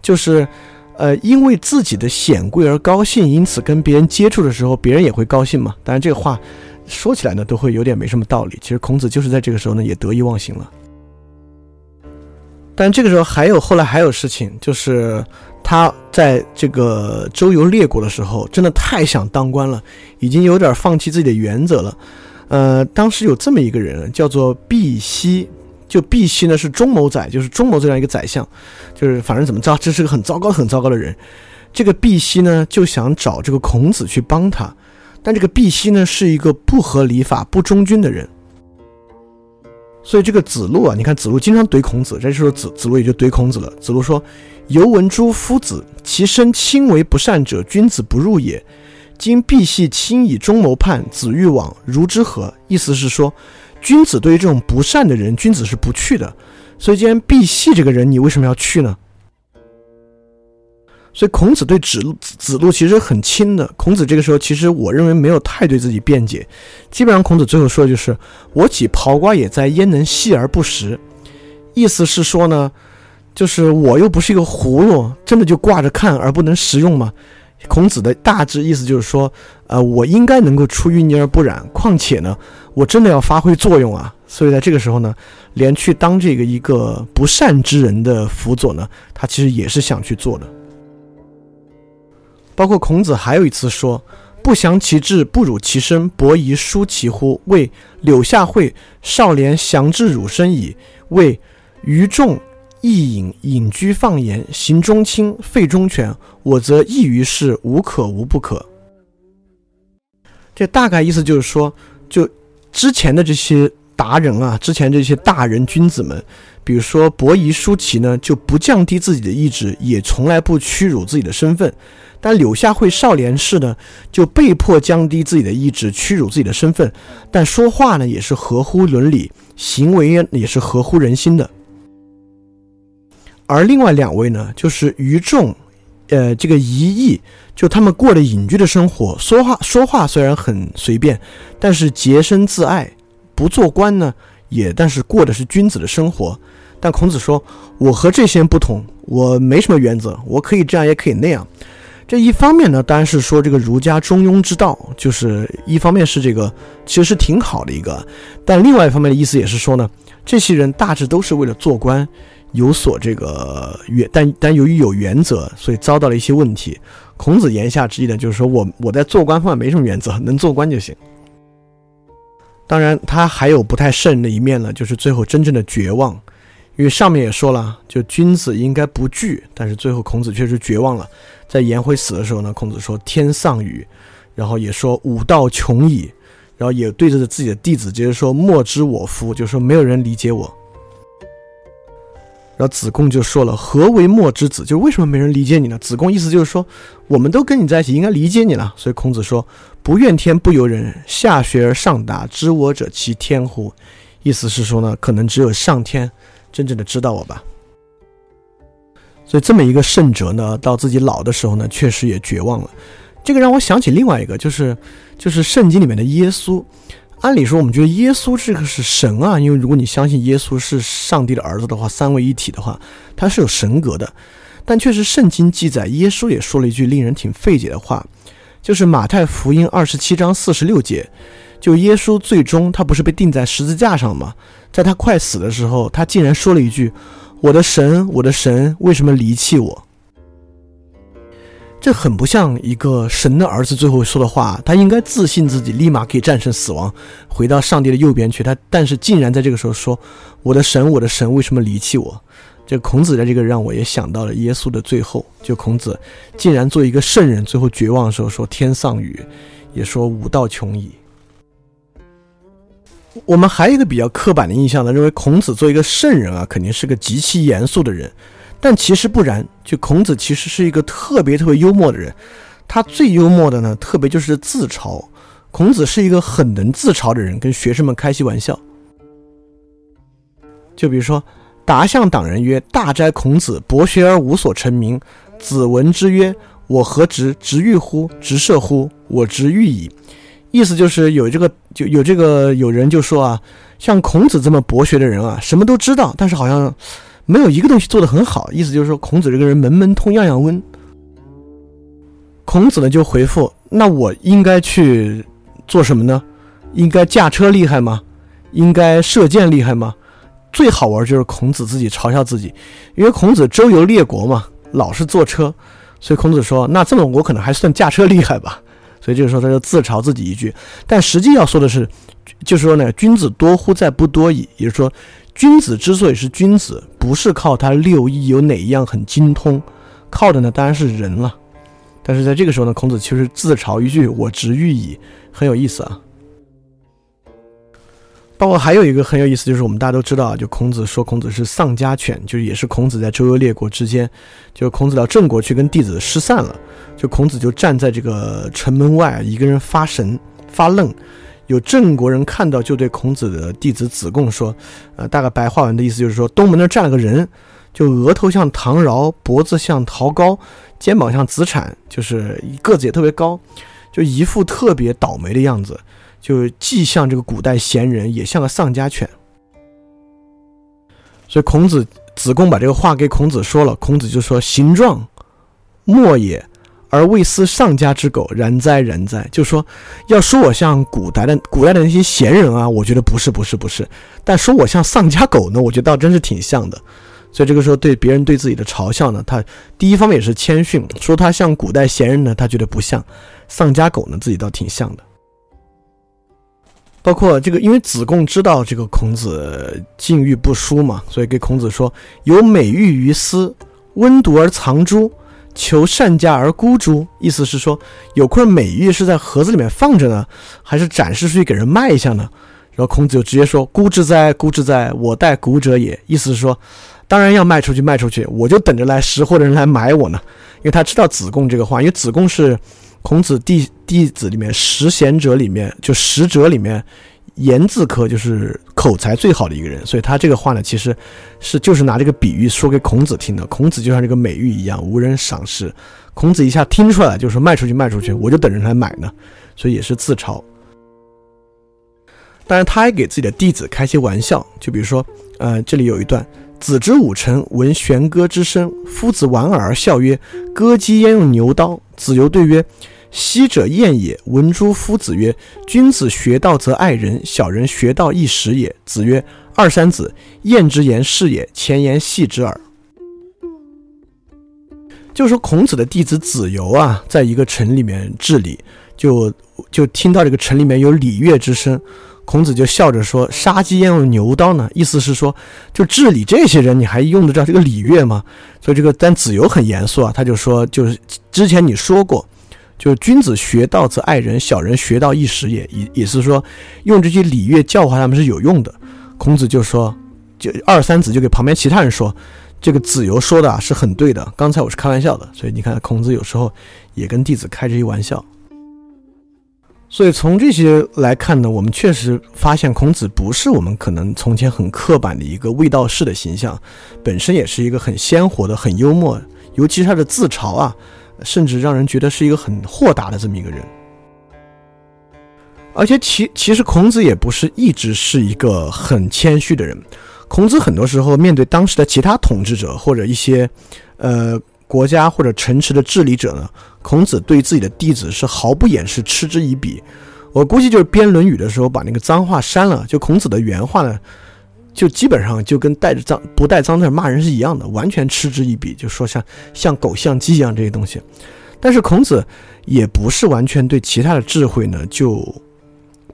就是，呃，因为自己的显贵而高兴，因此跟别人接触的时候，别人也会高兴嘛。当然，这个话说起来呢，都会有点没什么道理。其实孔子就是在这个时候呢，也得意忘形了。但这个时候还有后来还有事情，就是他在这个周游列国的时候，真的太想当官了，已经有点放弃自己的原则了。呃，当时有这么一个人，叫做毕奚。就毕奚呢是中牟宰，就是中牟这样一个宰相，就是反正怎么着，这是个很糟糕、很糟糕的人。这个毕奚呢就想找这个孔子去帮他，但这个毕奚呢是一个不合礼法、不忠君的人。所以这个子路啊，你看子路经常怼孔子，这时候子子路也就怼孔子了。子路说：“犹闻诸夫子，其身轻为不善者，君子不入也。今必系轻以忠谋叛，子欲往，如之何？”意思是说。君子对于这种不善的人，君子是不去的。所以，既然必系这个人，你为什么要去呢？所以，孔子对子路子路其实很亲的。孔子这个时候，其实我认为没有太对自己辩解。基本上，孔子最后说的就是：“我岂刨瓜也在，焉能细而不食？”意思是说呢，就是我又不是一个葫芦，真的就挂着看而不能食用吗？孔子的大致意思就是说，呃，我应该能够出淤泥而不染。况且呢？我真的要发挥作用啊！所以在这个时候呢，连去当这个一个不善之人的辅佐呢，他其实也是想去做的。包括孔子还有一次说：“不祥其志，不辱其身，伯夷叔其乎？”谓柳下惠少年降至汝身矣。谓于众易隐隐居放言，行中轻，废中权。我则异于事，无可无不可。这大概意思就是说，就。之前的这些达人啊，之前这些大人君子们，比如说伯夷、叔齐呢，就不降低自己的意志，也从来不屈辱自己的身份；但柳下惠少年氏呢，就被迫降低自己的意志，屈辱自己的身份，但说话呢也是合乎伦理，行为也是合乎人心的。而另外两位呢，就是于仲，呃，这个夷义。就他们过的隐居的生活，说话说话虽然很随便，但是洁身自爱，不做官呢，也但是过的是君子的生活。但孔子说：“我和这些人不同，我没什么原则，我可以这样，也可以那样。”这一方面呢，当然是说这个儒家中庸之道，就是一方面是这个其实是挺好的一个，但另外一方面的意思也是说呢，这些人大致都是为了做官，有所这个原，但但由于有原则，所以遭到了一些问题。孔子言下之意呢，就是说我我在做官方面没什么原则，能做官就行。当然，他还有不太圣人的一面呢，就是最后真正的绝望。因为上面也说了，就君子应该不惧，但是最后孔子确实绝望了。在颜回死的时候呢，孔子说天丧雨，然后也说吾道穷矣，然后也对着自己的弟子接着说莫知我夫，就说没有人理解我。然后子贡就说了何为莫之子，就是为什么没人理解你呢？子贡意思就是说我们都跟你在一起，应该理解你了。所以孔子说不怨天不尤人，下学而上达，知我者其天乎？意思是说呢，可能只有上天。真正的知道我吧，所以这么一个圣哲呢，到自己老的时候呢，确实也绝望了。这个让我想起另外一个，就是就是圣经里面的耶稣。按理说，我们觉得耶稣这个是神啊，因为如果你相信耶稣是上帝的儿子的话，三位一体的话，他是有神格的。但确实，圣经记载耶稣也说了一句令人挺费解的话，就是马太福音二十七章四十六节，就耶稣最终他不是被钉在十字架上吗？在他快死的时候，他竟然说了一句：“我的神，我的神，为什么离弃我？”这很不像一个神的儿子最后说的话。他应该自信自己立马可以战胜死亡，回到上帝的右边去。他但是竟然在这个时候说：“我的神，我的神，为什么离弃我？”这孔子的这个让我也想到了耶稣的最后。就孔子竟然做一个圣人，最后绝望的时候说：“天丧雨，也说吾道穷矣。”我们还有一个比较刻板的印象呢，认为孔子做一个圣人啊，肯定是个极其严肃的人，但其实不然。就孔子其实是一个特别特别幽默的人，他最幽默的呢，特别就是自嘲。孔子是一个很能自嘲的人，跟学生们开些玩笑。就比如说，达向党人曰：“大哉孔子，博学而无所成名。”子闻之曰：“我何直？直欲乎？直射乎？我直欲矣。”意思就是有这个就有这个有人就说啊，像孔子这么博学的人啊，什么都知道，但是好像没有一个东西做得很好。意思就是说，孔子这个人门门通样样温。孔子呢就回复：那我应该去做什么呢？应该驾车厉害吗？应该射箭厉害吗？最好玩就是孔子自己嘲笑自己，因为孔子周游列国嘛，老是坐车，所以孔子说：那这么我可能还算驾车厉害吧。所以这个时候他就自嘲自己一句，但实际要说的是，就是说呢，君子多乎在不多矣。也就是说，君子之所以是君子，不是靠他六艺有哪一样很精通，靠的呢当然是人了。但是在这个时候呢，孔子其实自嘲一句：“我直欲矣”，很有意思啊。包括还有一个很有意思，就是我们大家都知道，就孔子说孔子是丧家犬，就是也是孔子在周游列国之间，就是孔子到郑国去跟弟子失散了，就孔子就站在这个城门外，一个人发神发愣，有郑国人看到，就对孔子的弟子子贡说，呃，大概白话文的意思就是说，东门那站了个人，就额头像唐尧，脖子像陶高，肩膀像子产，就是个子也特别高，就一副特别倒霉的样子。就既像这个古代贤人，也像个丧家犬。所以孔子子贡把这个话给孔子说了，孔子就说：“形状莫也，而未思丧家之狗，然哉然哉。”就说要说我像古代的古代的那些贤人啊，我觉得不是不是不是，但说我像丧家狗呢，我觉得倒真是挺像的。所以这个时候对别人对自己的嘲笑呢，他第一方面也是谦逊，说他像古代贤人呢，他觉得不像丧家狗呢，自己倒挺像的。包括这个，因为子贡知道这个孔子境遇不舒嘛，所以给孔子说：“有美玉于斯，温笃而藏诸？求善价而沽诸？”意思是说，有块美玉是在盒子里面放着呢，还是展示出去给人卖一下呢？然后孔子就直接说：“沽之哉，沽之哉！我待沽者也。”意思是说，当然要卖出去，卖出去，我就等着来识货的人来买我呢。因为他知道子贡这个话，因为子贡是。孔子弟弟子里面十贤者里面，就十哲里面，言字科就是口才最好的一个人，所以他这个话呢，其实是就是拿这个比喻说给孔子听的。孔子就像这个美玉一样，无人赏识。孔子一下听出来，就是卖出去，卖出去，我就等着来买呢，所以也是自嘲。当然，他还给自己的弟子开些玩笑，就比如说，呃，这里有一段，子之武臣闻弦歌之声，夫子莞尔而笑曰：“歌姬焉用牛刀？”子游对曰：“昔者晏也。”闻诸夫子曰：“君子学道则爱人，小人学道亦时也。”子曰：“二三子，晏之言是也，前言戏之耳。”就说孔子的弟子子游啊，在一个城里面治理，就就听到这个城里面有礼乐之声。孔子就笑着说：“杀鸡焉用牛刀呢？”意思是说，就治理这些人，你还用得着这个礼乐吗？所以这个，但子游很严肃啊，他就说：“就是之前你说过，就是君子学道则爱人，小人学道一时也。也也是说，用这些礼乐教化他们是有用的。”孔子就说：“就二三子就给旁边其他人说，这个子游说的啊是很对的。刚才我是开玩笑的，所以你看，孔子有时候也跟弟子开这些玩笑。”所以从这些来看呢，我们确实发现孔子不是我们可能从前很刻板的一个卫道士的形象，本身也是一个很鲜活的、很幽默，尤其是他的自嘲啊，甚至让人觉得是一个很豁达的这么一个人。而且其其实孔子也不是一直是一个很谦虚的人，孔子很多时候面对当时的其他统治者或者一些，呃。国家或者城池的治理者呢？孔子对自己的弟子是毫不掩饰，嗤之以鼻。我估计就是编《论语》的时候把那个脏话删了。就孔子的原话呢，就基本上就跟带着脏不带脏字骂人是一样的，完全嗤之以鼻，就说像像狗像鸡一样这些东西。但是孔子也不是完全对其他的智慧呢就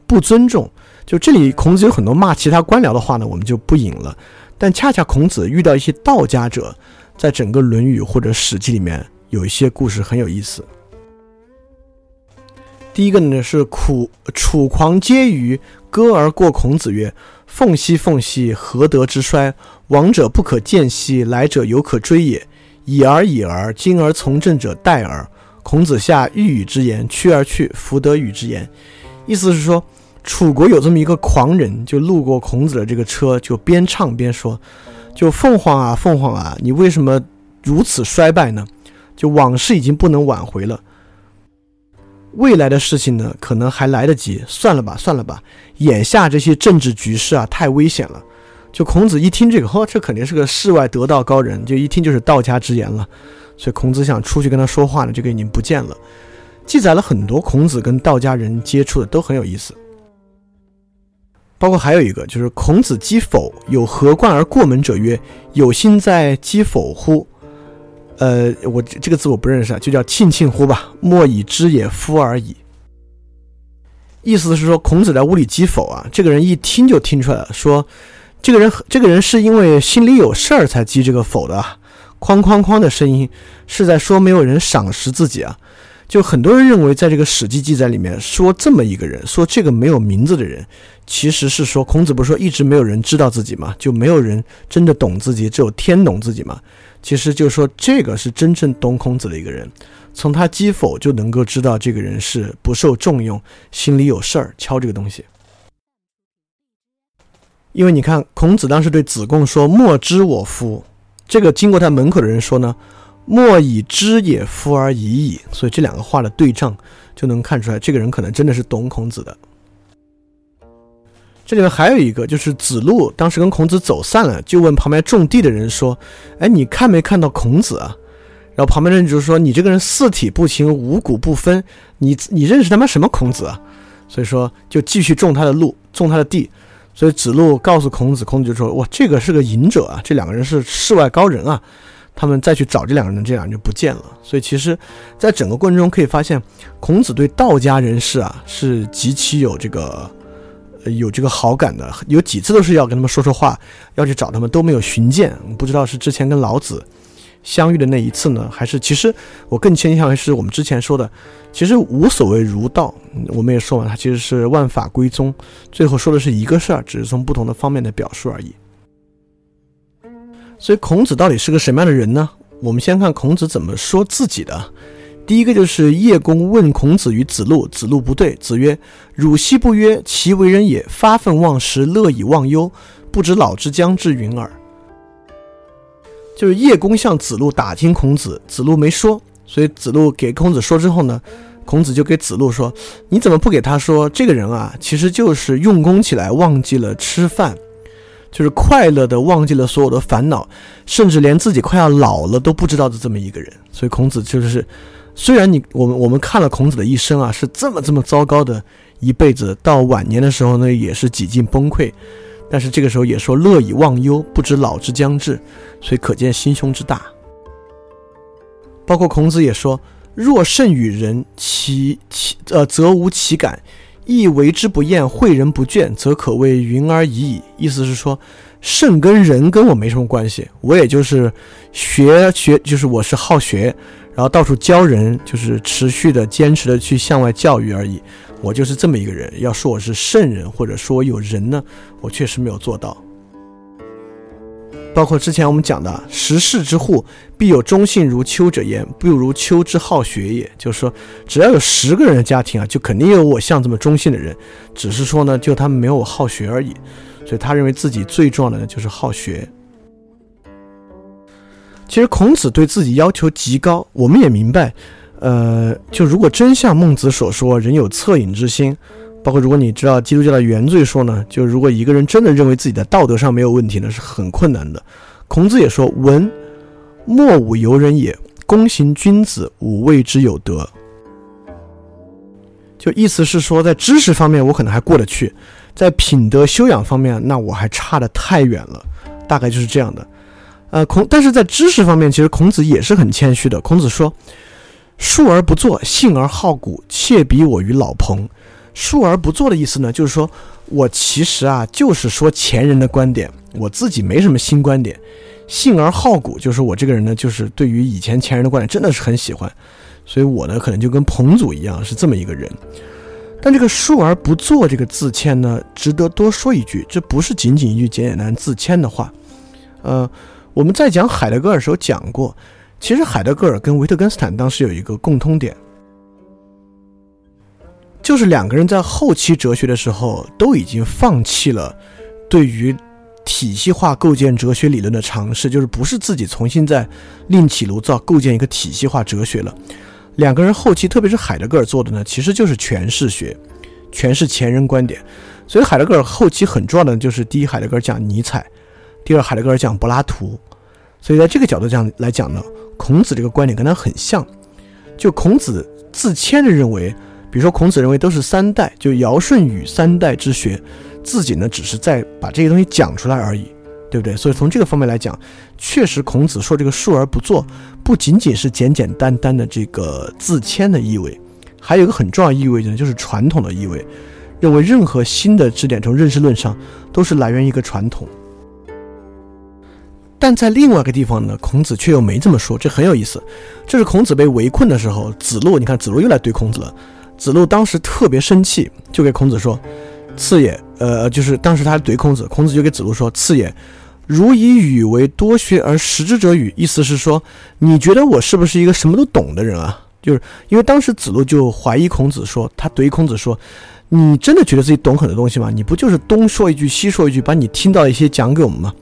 不尊重。就这里孔子有很多骂其他官僚的话呢，我们就不引了。但恰恰孔子遇到一些道家者。在整个《论语》或者《史记》里面，有一些故事很有意思。第一个呢是楚楚狂皆舆歌而过孔子曰：“凤兮凤兮，何德之衰？往者不可见兮，来者犹可追也。已而已而，今而从政者殆耳。”孔子下欲语之言，去而去，弗得语之言。意思是说，楚国有这么一个狂人，就路过孔子的这个车，就边唱边说。就凤凰啊，凤凰啊，你为什么如此衰败呢？就往事已经不能挽回了，未来的事情呢，可能还来得及。算了吧，算了吧。眼下这些政治局势啊，太危险了。就孔子一听这个，呵，这肯定是个世外得道高人，就一听就是道家之言了。所以孔子想出去跟他说话呢，这个已经不见了。记载了很多孔子跟道家人接触的，都很有意思。包括还有一个，就是孔子击否，有何冠而过门者曰：“有心在击否乎？”呃，我这个字我不认识啊，就叫“庆庆乎”吧。莫以知也夫而已。意思是说，孔子在屋里击否啊，这个人一听就听出来了，说这个人这个人是因为心里有事儿才击这个否的，哐哐哐的声音是在说没有人赏识自己啊。就很多人认为，在这个《史记》记载里面说这么一个人，说这个没有名字的人，其实是说孔子不是说一直没有人知道自己吗？就没有人真的懂自己，只有天懂自己吗？其实就是说这个是真正懂孔子的一个人，从他击否就能够知道这个人是不受重用，心里有事儿，敲这个东西。因为你看，孔子当时对子贡说：“莫知我夫。”这个经过他门口的人说呢。莫以知也夫而已矣，所以这两个话的对仗就能看出来，这个人可能真的是懂孔子的。这里面还有一个，就是子路当时跟孔子走散了，就问旁边种地的人说：“哎，你看没看到孔子啊？”然后旁边的人就说：“你这个人四体不勤，五谷不分，你你认识他妈什么孔子啊？”所以说就继续种他的路，种他的地。所以子路告诉孔子，孔子就说：“哇，这个是个隐者啊，这两个人是世外高人啊。”他们再去找这两个人，这两人就不见了。所以其实，在整个过程中可以发现，孔子对道家人士啊是极其有这个有这个好感的。有几次都是要跟他们说说话，要去找他们，都没有寻见。不知道是之前跟老子相遇的那一次呢，还是其实我更倾向于是我们之前说的，其实无所谓儒道。我们也说完，它其实是万法归宗，最后说的是一个事儿，只是从不同的方面的表述而已。所以孔子到底是个什么样的人呢？我们先看孔子怎么说自己的。第一个就是叶公问孔子与子路，子路不对，子曰：“汝昔不曰其为人也，发愤忘食，乐以忘忧，不知老之将至云耳。”就是叶公向子路打听孔子，子路没说，所以子路给孔子说之后呢，孔子就给子路说：“你怎么不给他说？这个人啊，其实就是用功起来忘记了吃饭。”就是快乐的忘记了所有的烦恼，甚至连自己快要老了都不知道的这么一个人。所以孔子就是，虽然你我们我们看了孔子的一生啊，是这么这么糟糕的一辈子，到晚年的时候呢，也是几近崩溃，但是这个时候也说乐以忘忧，不知老之将至，所以可见心胸之大。包括孔子也说：“若甚与人，其其呃，则无其感。”亦为之不厌，诲人不倦，则可谓云而已矣。意思是说，圣跟人跟我没什么关系，我也就是学学，就是我是好学，然后到处教人，就是持续的、坚持的去向外教育而已。我就是这么一个人。要说我是圣人，或者说有人呢，我确实没有做到。包括之前我们讲的“十世之户，必有忠信如丘者焉，不如丘之好学也”。就是说，只要有十个人的家庭啊，就肯定有我像这么忠信的人。只是说呢，就他们没有我好学而已。所以他认为自己最重要的呢，就是好学。其实孔子对自己要求极高，我们也明白。呃，就如果真像孟子所说，人有恻隐之心。包括如果你知道基督教的原罪说呢，就如果一个人真的认为自己的道德上没有问题呢，是很困难的。孔子也说：“文莫武尤人也，公行君子，吾谓之有德。”就意思是说，在知识方面我可能还过得去，在品德修养方面，那我还差得太远了。大概就是这样的。呃，孔，但是在知识方面，其实孔子也是很谦虚的。孔子说：“述而不作，信而好古，窃比我于老彭。”述而不作的意思呢，就是说我其实啊，就是说前人的观点，我自己没什么新观点。信而好古，就是我这个人呢，就是对于以前前人的观点真的是很喜欢，所以我呢，可能就跟彭祖一样是这么一个人。但这个述而不作这个自谦呢，值得多说一句，这不是仅仅一句简简单单自谦的话。呃，我们在讲海德格尔时候讲过，其实海德格尔跟维特根斯坦当时有一个共通点。就是两个人在后期哲学的时候都已经放弃了对于体系化构建哲学理论的尝试，就是不是自己重新再另起炉灶构建一个体系化哲学了。两个人后期，特别是海德格尔做的呢，其实就是诠释学，诠释前人观点。所以海德格尔后期很重要的就是第一，海德格尔讲尼采；第二，海德格尔讲柏拉图。所以在这个角度上来讲呢，孔子这个观点跟他很像。就孔子自谦的认为。比如说，孔子认为都是三代，就尧舜禹三代之学，自己呢只是在把这些东西讲出来而已，对不对？所以从这个方面来讲，确实孔子说这个述而不作，不仅仅是简简单单的这个自谦的意味，还有一个很重要意味呢，就是传统的意味，认为任何新的指点从认识论上都是来源于一个传统。但在另外一个地方呢，孔子却又没这么说，这很有意思。这是孔子被围困的时候，子路，你看子路又来怼孔子了。子路当时特别生气，就给孔子说：“次也，呃，就是当时他怼孔子，孔子就给子路说：‘次也，如以语为多学而识之者与？’意思是说，你觉得我是不是一个什么都懂的人啊？就是因为当时子路就怀疑孔子，说他怼孔子说：‘你真的觉得自己懂很多东西吗？你不就是东说一句西说一句，把你听到一些讲给我们吗？’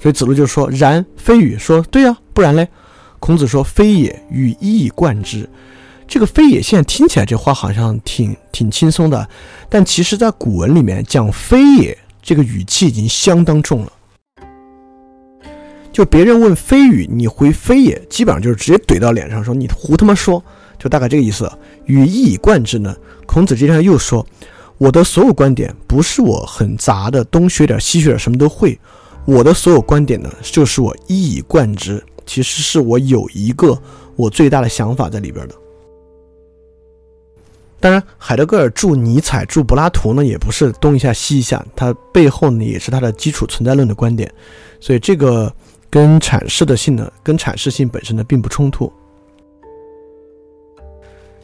所以子路就说：‘然非语。’说对呀，不然嘞？孔子说：‘非也，与一以贯之。’这个非也，现在听起来这话好像挺挺轻松的，但其实，在古文里面讲非也，这个语气已经相当重了。就别人问非语，你回非也，基本上就是直接怼到脸上，说你胡他妈说，就大概这个意思。语一以贯之呢，孔子接下来又说，我的所有观点不是我很杂的，东学点西学点什么都会，我的所有观点呢，就是我一以贯之，其实是我有一个我最大的想法在里边的。当然，海德格尔注尼采、注柏拉图呢，也不是东一下西一下，它背后呢也是他的基础存在论的观点，所以这个跟阐释的性呢，跟阐释性本身呢并不冲突。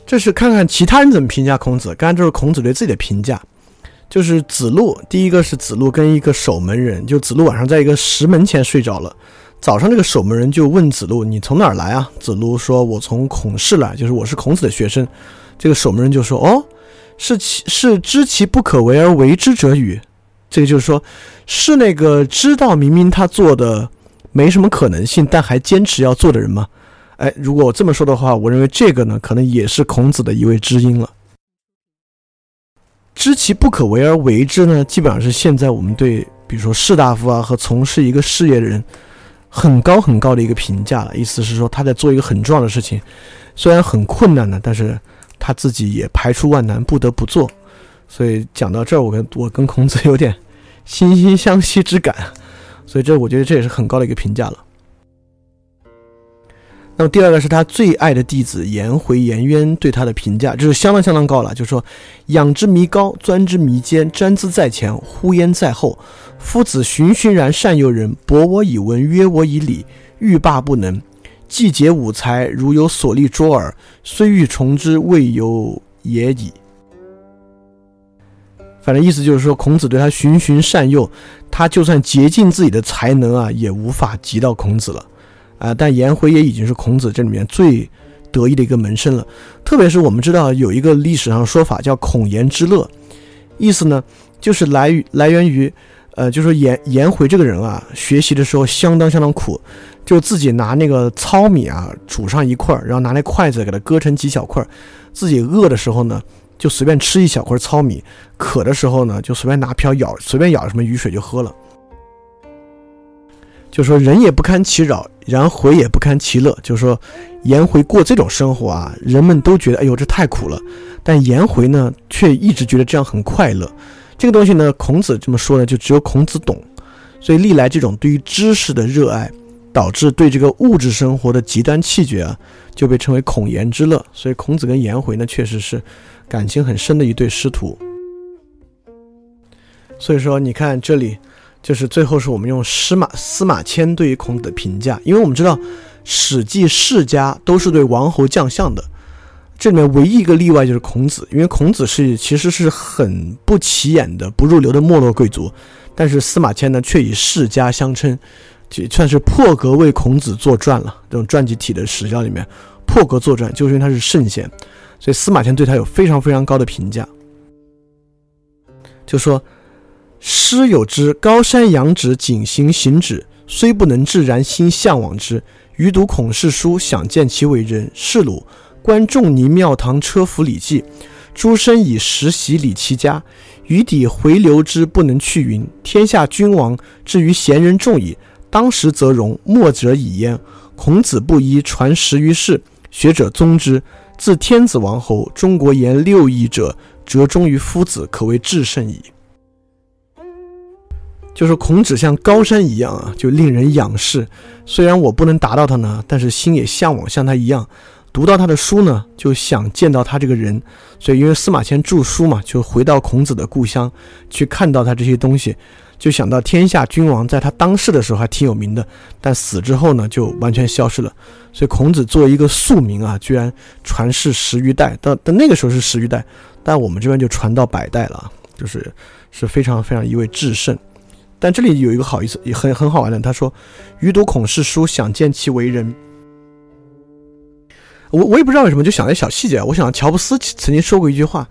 这是看看其他人怎么评价孔子，刚才这是孔子对自己的评价，就是子路，第一个是子路跟一个守门人，就子路晚上在一个石门前睡着了，早上这个守门人就问子路：“你从哪儿来啊？”子路说：“我从孔氏来，就是我是孔子的学生。”这个守门人就说：“哦，是其是知其不可为而为之者与？这个就是说，是那个知道明明他做的没什么可能性，但还坚持要做的人吗？哎，如果我这么说的话，我认为这个呢，可能也是孔子的一位知音了。知其不可为而为之呢，基本上是现在我们对比如说士大夫啊和从事一个事业的人，很高很高的一个评价了。意思是说他在做一个很重要的事情，虽然很困难呢，但是他自己也排除万难不得不做。所以讲到这儿，我跟我跟孔子有点 惺惺相惜之感。所以这我觉得这也是很高的一个评价了。那么第二个是他最爱的弟子颜回、颜渊对他的评价，就是相当相当高了。就是说，仰之弥高，钻之弥坚，瞻之在前，呼焉在后。夫子循循然善诱人，博我以文，约我以礼，欲罢不能。既竭吾才，如有所立卓尔，虽欲从之，未有也已。反正意思就是说，孔子对他循循善诱，他就算竭尽自己的才能啊，也无法及到孔子了。啊，但颜回也已经是孔子这里面最得意的一个门生了。特别是我们知道有一个历史上说法叫“孔颜之乐”，意思呢就是来来源于，呃，就是颜颜回这个人啊，学习的时候相当相当苦，就自己拿那个糙米啊煮上一块儿，然后拿那筷子给它割成几小块儿，自己饿的时候呢就随便吃一小块糙米，渴的时候呢就随便拿瓢舀，随便舀什么雨水就喝了。就说人也不堪其扰，然回也不堪其乐。就是说颜回过这种生活啊，人们都觉得哎呦这太苦了，但颜回呢却一直觉得这样很快乐。这个东西呢，孔子这么说呢，就只有孔子懂。所以历来这种对于知识的热爱，导致对这个物质生活的极端气绝啊，就被称为孔颜之乐。所以孔子跟颜回呢，确实是感情很深的一对师徒。所以说，你看这里。就是最后是我们用司马司马迁对于孔子的评价，因为我们知道《史记》世家都是对王侯将相的，这里面唯一一个例外就是孔子，因为孔子是其实是很不起眼的、不入流的没落贵族，但是司马迁呢却以世家相称，就算是破格为孔子作传了。这种传记体的史料里面，破格作传就是因为他是圣贤，所以司马迁对他有非常非常高的评价，就说。师有之，高山仰止，景行行止，虽不能至，然心向往之。余读孔氏书，想见其为人。是鲁，观仲尼庙堂车服礼记，诸生以实习礼其家。余底回流之，不能去云。天下君王至于贤人众矣，当时则荣，末者已焉。孔子不依，传十于世，学者宗之。自天子王侯，中国言六艺者，折中于夫子，可谓至圣矣。就是孔子像高山一样啊，就令人仰视。虽然我不能达到他呢，但是心也向往像他一样。读到他的书呢，就想见到他这个人。所以，因为司马迁著书嘛，就回到孔子的故乡去看到他这些东西，就想到天下君王在他当世的时候还挺有名的，但死之后呢，就完全消失了。所以，孔子作为一个庶民啊，居然传世十余代。到到那个时候是十余代，但我们这边就传到百代了，就是是非常非常一位至圣。但这里有一个好意思，也很很好玩的。他说：“余读孔氏书，想见其为人。”我我也不知道为什么，就想在小细节。我想乔布斯曾经说过一句话：“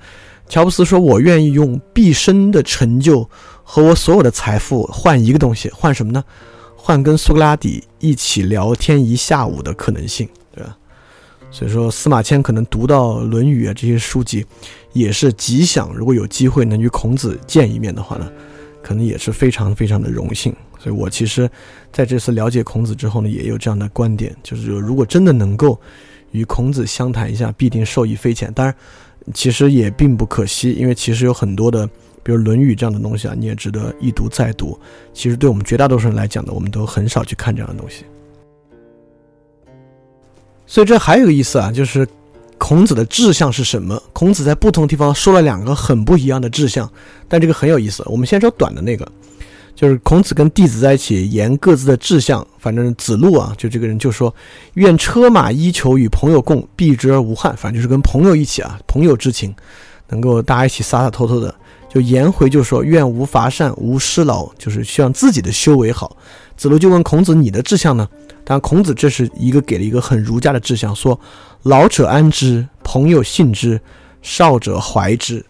乔布斯说我愿意用毕生的成就和我所有的财富换一个东西，换什么呢？换跟苏格拉底一起聊天一下午的可能性，对吧？”所以说，司马迁可能读到《论语》啊这些书籍，也是极想如果有机会能与孔子见一面的话呢。可能也是非常非常的荣幸，所以我其实在这次了解孔子之后呢，也有这样的观点，就是如果真的能够与孔子相谈一下，必定受益匪浅。当然，其实也并不可惜，因为其实有很多的，比如《论语》这样的东西啊，你也值得一读再读。其实对我们绝大多数人来讲呢，我们都很少去看这样的东西。所以这还有个意思啊，就是。孔子的志向是什么？孔子在不同地方说了两个很不一样的志向，但这个很有意思。我们先说短的那个，就是孔子跟弟子在一起言各自的志向。反正子路啊，就这个人就说：“愿车马衣裘与朋友共，避之而无憾。”反正就是跟朋友一起啊，朋友之情，能够大家一起洒洒脱脱的。就颜回就说：“愿无乏善，无失劳。”就是希望自己的修为好。子路就问孔子：“你的志向呢？”但孔子这是一个给了一个很儒家的志向，说。老者安之，朋友信之，少者怀之。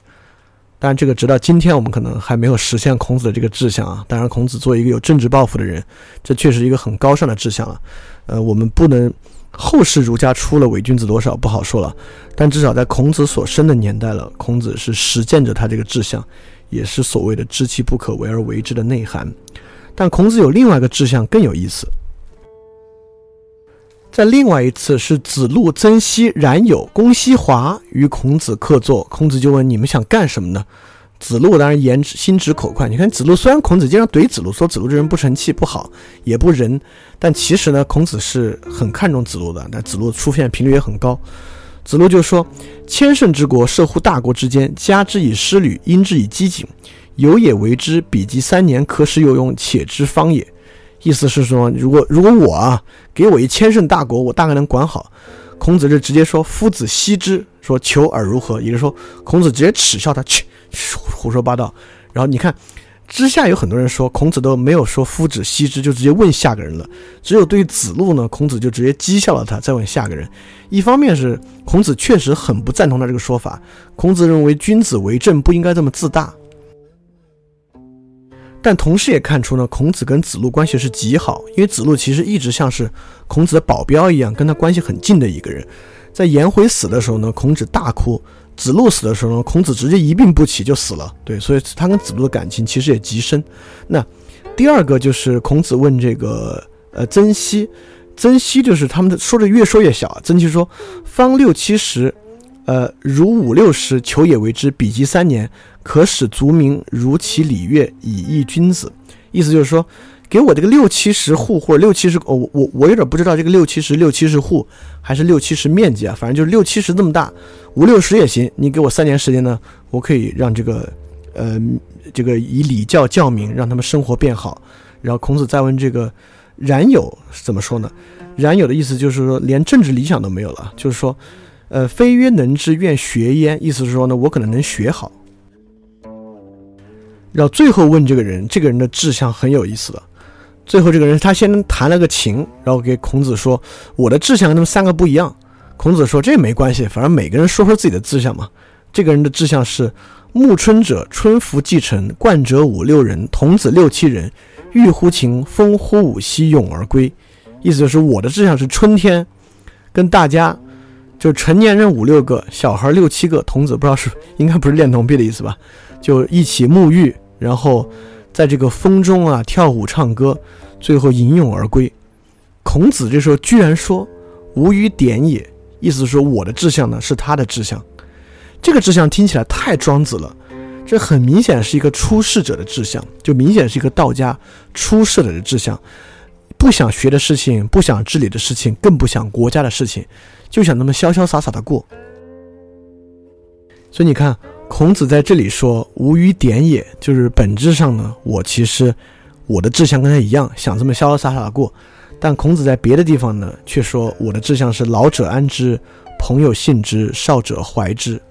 当然，这个直到今天我们可能还没有实现孔子的这个志向啊。当然，孔子作为一个有政治抱负的人，这确实一个很高尚的志向了。呃，我们不能后世儒家出了伪君子多少不好说了，但至少在孔子所生的年代了，孔子是实践着他这个志向，也是所谓的“知其不可为而为之”的内涵。但孔子有另外一个志向更有意思，在另外一次是子路、曾皙、冉有、公西华与孔子客坐，孔子就问：“你们想干什么呢？”子路当然言心直口快。你看子路虽然孔子经常怼子路，说子路这人不成器、不好，也不仁，但其实呢，孔子是很看重子路的。但子路出现频率也很高。子路就说：“千乘之国，涉乎大国之间，加之以师旅，因之以机警，有也为之，比及三年，可使有用，且之方也。”意思是说，如果如果我啊，给我一千乘大国，我大概能管好。孔子就直接说：“夫子奚之？说求尔如何？”也就是说，孔子直接耻笑他去。胡说八道，然后你看，之下有很多人说孔子都没有说夫子奚之，就直接问下个人了。只有对子路呢，孔子就直接讥笑了他，再问下个人。一方面是孔子确实很不赞同他这个说法，孔子认为君子为政不应该这么自大。但同时也看出呢，孔子跟子路关系是极好，因为子路其实一直像是孔子的保镖一样，跟他关系很近的一个人。在颜回死的时候呢，孔子大哭。子路死的时候呢，孔子直接一病不起就死了。对，所以他跟子路的感情其实也极深。那第二个就是孔子问这个呃曾皙，曾皙就是他们的说的越说越小。曾皙说：“方六七十，呃，如五六十，求也为之，比及三年，可使族民如其礼乐，以义君子。”意思就是说。给我这个六七十户或者六七十哦，我我我有点不知道这个六七十六七十户还是六七十面积啊，反正就是六七十这么大，五六十也行。你给我三年时间呢，我可以让这个呃这个以礼教教民，让他们生活变好。然后孔子再问这个冉有怎么说呢？冉有的意思就是说连政治理想都没有了，就是说呃非曰能之，愿学焉。意思是说呢，我可能能学好。然后最后问这个人，这个人的志向很有意思的。最后这个人他先弹了个琴，然后给孔子说：“我的志向跟他们三个不一样。”孔子说：“这没关系，反正每个人说说自己的志向嘛。”这个人的志向是：暮春者春服既成，冠者五六人，童子六七人，欲乎秦，风乎舞兮，咏而归。意思就是我的志向是春天，跟大家就成年人五六个，小孩六七个，童子不知道是应该不是恋童癖的意思吧？就一起沐浴，然后。在这个风中啊，跳舞唱歌，最后吟咏而归。孔子这时候居然说：“吾与点也。”意思是说，我的志向呢是他的志向。这个志向听起来太庄子了，这很明显是一个出世者的志向，就明显是一个道家出世者的志向。不想学的事情，不想治理的事情，更不想国家的事情，就想那么潇潇洒洒的过。所以你看。孔子在这里说“无与点也”，就是本质上呢，我其实我的志向跟他一样，想这么潇潇洒洒的过。但孔子在别的地方呢，却说我的志向是“老者安之，朋友信之，少者怀之”。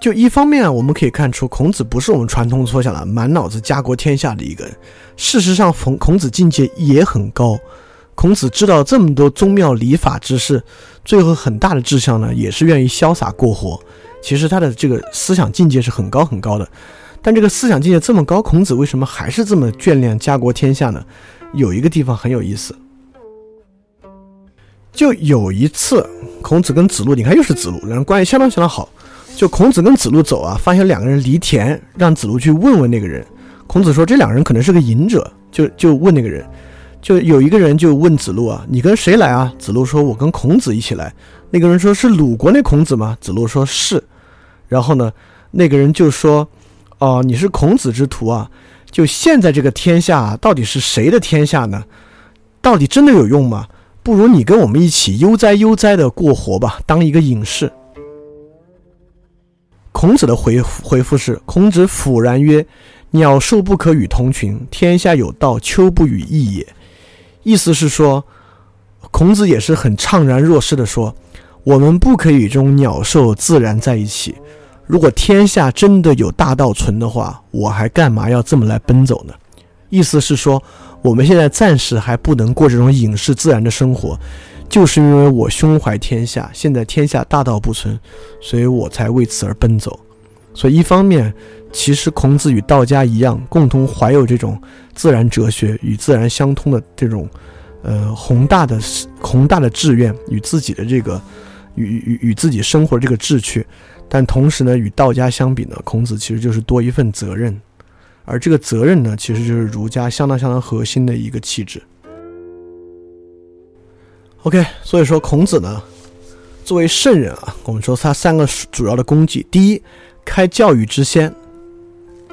就一方面啊，我们可以看出孔子不是我们传统所想的满脑子家国天下的一个人。事实上，孔孔子境界也很高。孔子知道这么多宗庙礼法之事，最后很大的志向呢，也是愿意潇洒过活。其实他的这个思想境界是很高很高的，但这个思想境界这么高，孔子为什么还是这么眷恋家国天下呢？有一个地方很有意思，就有一次，孔子跟子路，你看又是子路，两人关系相当相当好。就孔子跟子路走啊，发现两个人犁田，让子路去问问那个人。孔子说这两个人可能是个隐者，就就问那个人，就有一个人就问子路啊，你跟谁来啊？子路说，我跟孔子一起来。那个人说是鲁国那孔子吗？子路说是。然后呢，那个人就说：“哦，你是孔子之徒啊？就现在这个天下到底是谁的天下呢？到底真的有用吗？不如你跟我们一起悠哉悠哉的过活吧，当一个隐士。”孔子的回回复是：“孔子俯然曰：‘鸟兽不可与同群，天下有道，丘不与异也。’意思是说，孔子也是很怅然若失的说。”我们不可以与这种鸟兽自然在一起。如果天下真的有大道存的话，我还干嘛要这么来奔走呢？意思是说，我们现在暂时还不能过这种隐士自然的生活，就是因为我胸怀天下，现在天下大道不存，所以我才为此而奔走。所以一方面，其实孔子与道家一样，共同怀有这种自然哲学与自然相通的这种，呃，宏大的宏大的志愿与自己的这个。与与与自己生活这个志趣，但同时呢，与道家相比呢，孔子其实就是多一份责任，而这个责任呢，其实就是儒家相当相当核心的一个气质。OK，所以说孔子呢，作为圣人啊，我们说他三个主要的功绩：第一，开教育之先，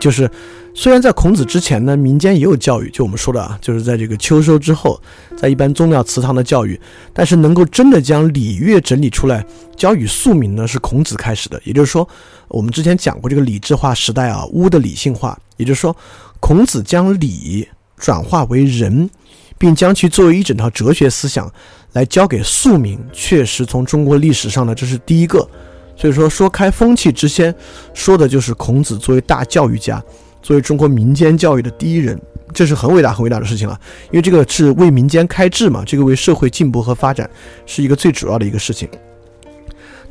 就是虽然在孔子之前呢，民间也有教育，就我们说的啊，就是在这个秋收之后，在一般宗庙祠堂的教育，但是能够真的将礼乐整理出来，教与庶民呢，是孔子开始的。也就是说，我们之前讲过这个礼制化时代啊，巫的理性化，也就是说，孔子将礼转化为仁，并将其作为一整套哲学思想。来教给庶民，确实从中国历史上呢，这是第一个。所以说，说开风气之先，说的就是孔子作为大教育家，作为中国民间教育的第一人，这是很伟大、很伟大的事情了。因为这个是为民间开智嘛，这个为社会进步和发展是一个最主要的一个事情。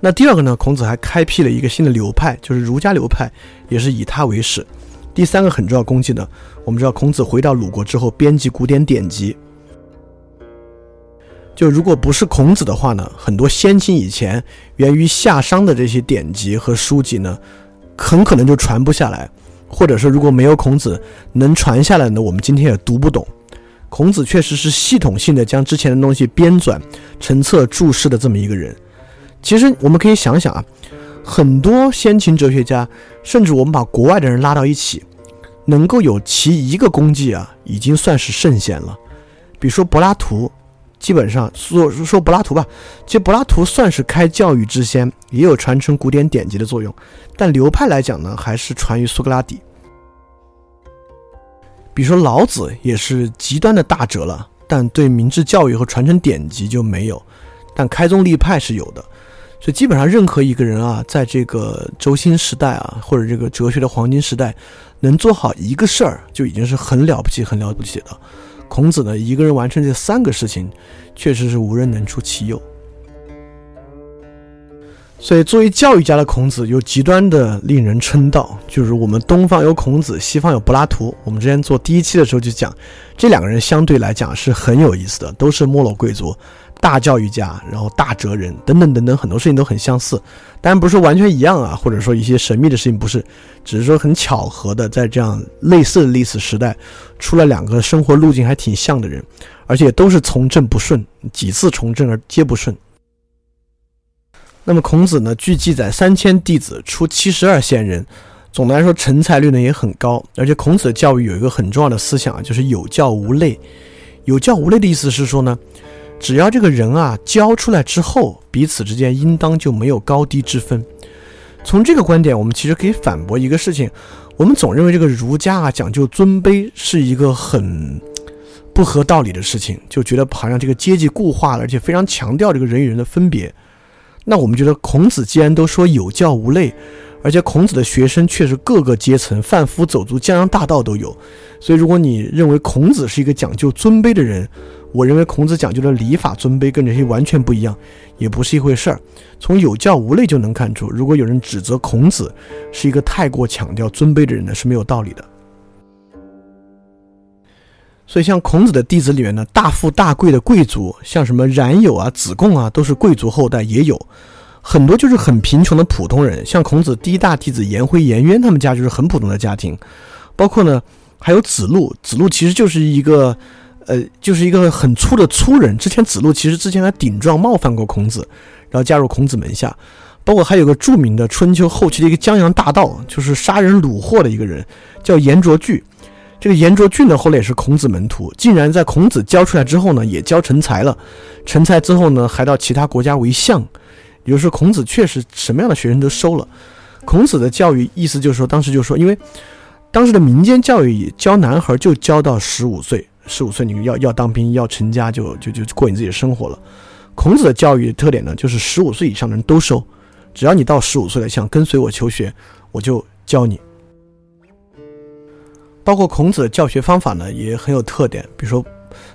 那第二个呢，孔子还开辟了一个新的流派，就是儒家流派，也是以他为始。第三个很重要功绩呢，我们知道孔子回到鲁国之后，编辑古典典籍。就如果不是孔子的话呢，很多先秦以前源于夏商的这些典籍和书籍呢，很可能就传不下来，或者说如果没有孔子能传下来呢，我们今天也读不懂。孔子确实是系统性的将之前的东西编纂成册注释的这么一个人。其实我们可以想想啊，很多先秦哲学家，甚至我们把国外的人拉到一起，能够有其一个功绩啊，已经算是圣贤了。比如说柏拉图。基本上说说柏拉图吧，其实柏拉图算是开教育之先，也有传承古典典籍的作用。但流派来讲呢，还是传于苏格拉底。比如说老子也是极端的大哲了，但对明治教育和传承典籍就没有。但开宗立派是有的，所以基本上任何一个人啊，在这个轴心时代啊，或者这个哲学的黄金时代，能做好一个事儿，就已经是很了不起、很了不起的。孔子呢，一个人完成这三个事情，确实是无人能出其右。所以，作为教育家的孔子，又极端的令人称道。就是我们东方有孔子，西方有柏拉图。我们之前做第一期的时候就讲，这两个人相对来讲是很有意思的，都是没落贵族。大教育家，然后大哲人等等等等，很多事情都很相似，当然不是说完全一样啊，或者说一些神秘的事情不是，只是说很巧合的，在这样类似的历史时代，出了两个生活路径还挺像的人，而且都是从政不顺，几次从政而皆不顺。那么孔子呢，据记载三千弟子出七十二贤人，总的来说成才率呢也很高，而且孔子的教育有一个很重要的思想啊，就是有教无类。有教无类的意思是说呢。只要这个人啊教出来之后，彼此之间应当就没有高低之分。从这个观点，我们其实可以反驳一个事情：我们总认为这个儒家啊讲究尊卑是一个很不合道理的事情，就觉得好像这个阶级固化了，而且非常强调这个人与人的分别。那我们觉得孔子既然都说有教无类，而且孔子的学生确实各个阶层，贩夫走卒、江洋大盗都有，所以如果你认为孔子是一个讲究尊卑的人，我认为孔子讲究的礼法尊卑跟这些完全不一样，也不是一回事儿。从有教无类就能看出，如果有人指责孔子是一个太过强调尊卑的人呢，是没有道理的。所以，像孔子的弟子里面呢，大富大贵的贵族，像什么冉有啊、子贡啊，都是贵族后代，也有很多就是很贫穷的普通人。像孔子第一大弟子颜回、颜渊他们家就是很普通的家庭，包括呢，还有子路，子路其实就是一个。呃，就是一个很粗的粗人。之前子路其实之前还顶撞冒犯过孔子，然后加入孔子门下。包括还有个著名的春秋后期的一个江洋大盗，就是杀人虏获的一个人，叫颜卓句。这个颜卓句呢，后来也是孔子门徒，竟然在孔子教出来之后呢，也教成才了。成才之后呢，还到其他国家为相。也就是说，孔子确实什么样的学生都收了。孔子的教育意思就是说，当时就说，因为当时的民间教育教男孩就教到十五岁。十五岁，你要要当兵，要成家，就就就过你自己的生活了。孔子的教育特点呢，就是十五岁以上的人都收，只要你到十五岁了，想跟随我求学，我就教你。包括孔子的教学方法呢，也很有特点。比如说，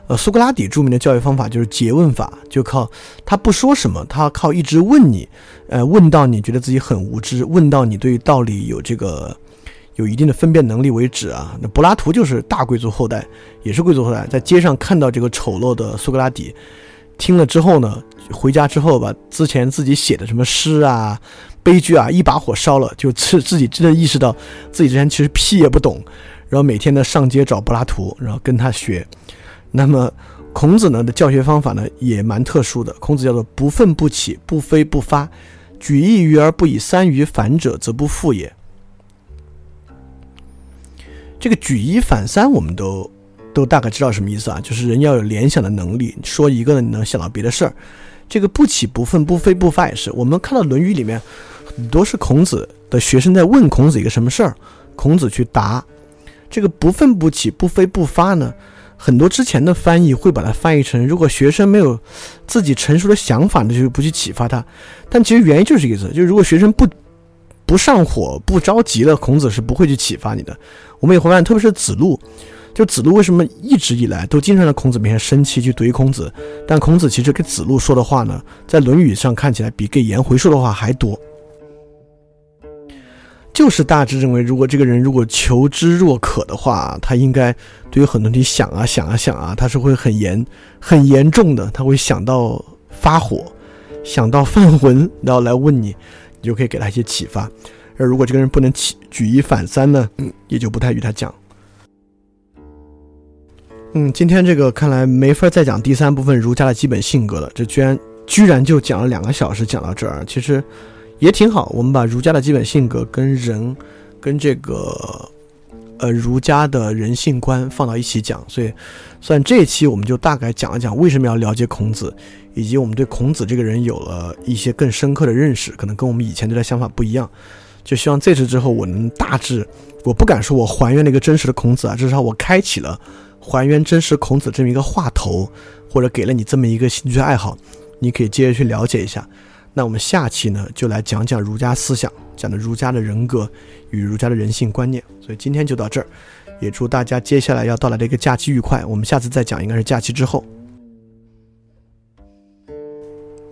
呃，苏格拉底著名的教育方法就是诘问法，就靠他不说什么，他靠一直问你，呃，问到你觉得自己很无知，问到你对道理有这个。有一定的分辨能力为止啊，那柏拉图就是大贵族后代，也是贵族后代，在街上看到这个丑陋的苏格拉底，听了之后呢，回家之后把之前自己写的什么诗啊、悲剧啊，一把火烧了，就自自己真的意识到自己之前其实屁也不懂，然后每天呢上街找柏拉图，然后跟他学。那么孔子呢的教学方法呢也蛮特殊的，孔子叫做不愤不启，不飞不发，举一隅而不以三隅反者，则不复也。这个举一反三，我们都都大概知道什么意思啊？就是人要有联想的能力，说一个呢，你能想到别的事儿。这个不起不愤不飞不发也是。我们看到《论语》里面很多是孔子的学生在问孔子一个什么事儿，孔子去答。这个不愤不起不飞不发呢，很多之前的翻译会把它翻译成：如果学生没有自己成熟的想法，那就不去启发他。但其实原因就是这个意思，就是如果学生不不上火不着急了，孔子是不会去启发你的。我们也会发现，特别是子路，就子路为什么一直以来都经常在孔子面前生气去怼孔子？但孔子其实给子路说的话呢，在《论语》上看起来比给颜回说的话还多。就是大致认为，如果这个人如果求知若渴的话，他应该对于很多问题想啊想啊想啊，他是会很严很严重的，他会想到发火，想到犯浑，然后来问你，你就可以给他一些启发。而如果这个人不能起举一反三呢，嗯，也就不太与他讲。嗯，今天这个看来没法再讲第三部分儒家的基本性格了。这居然居然就讲了两个小时，讲到这儿，其实也挺好。我们把儒家的基本性格跟人，跟这个呃儒家的人性观放到一起讲。所以，算这一期我们就大概讲一讲为什么要了解孔子，以及我们对孔子这个人有了一些更深刻的认识，可能跟我们以前对他想法不一样。就希望这次之后，我能大致，我不敢说我还原了一个真实的孔子啊，至少我开启了还原真实孔子这么一个话头，或者给了你这么一个兴趣爱好，你可以接着去了解一下。那我们下期呢，就来讲讲儒家思想，讲的儒家的人格与儒家的人性观念。所以今天就到这儿，也祝大家接下来要到来的一个假期愉快。我们下次再讲，应该是假期之后。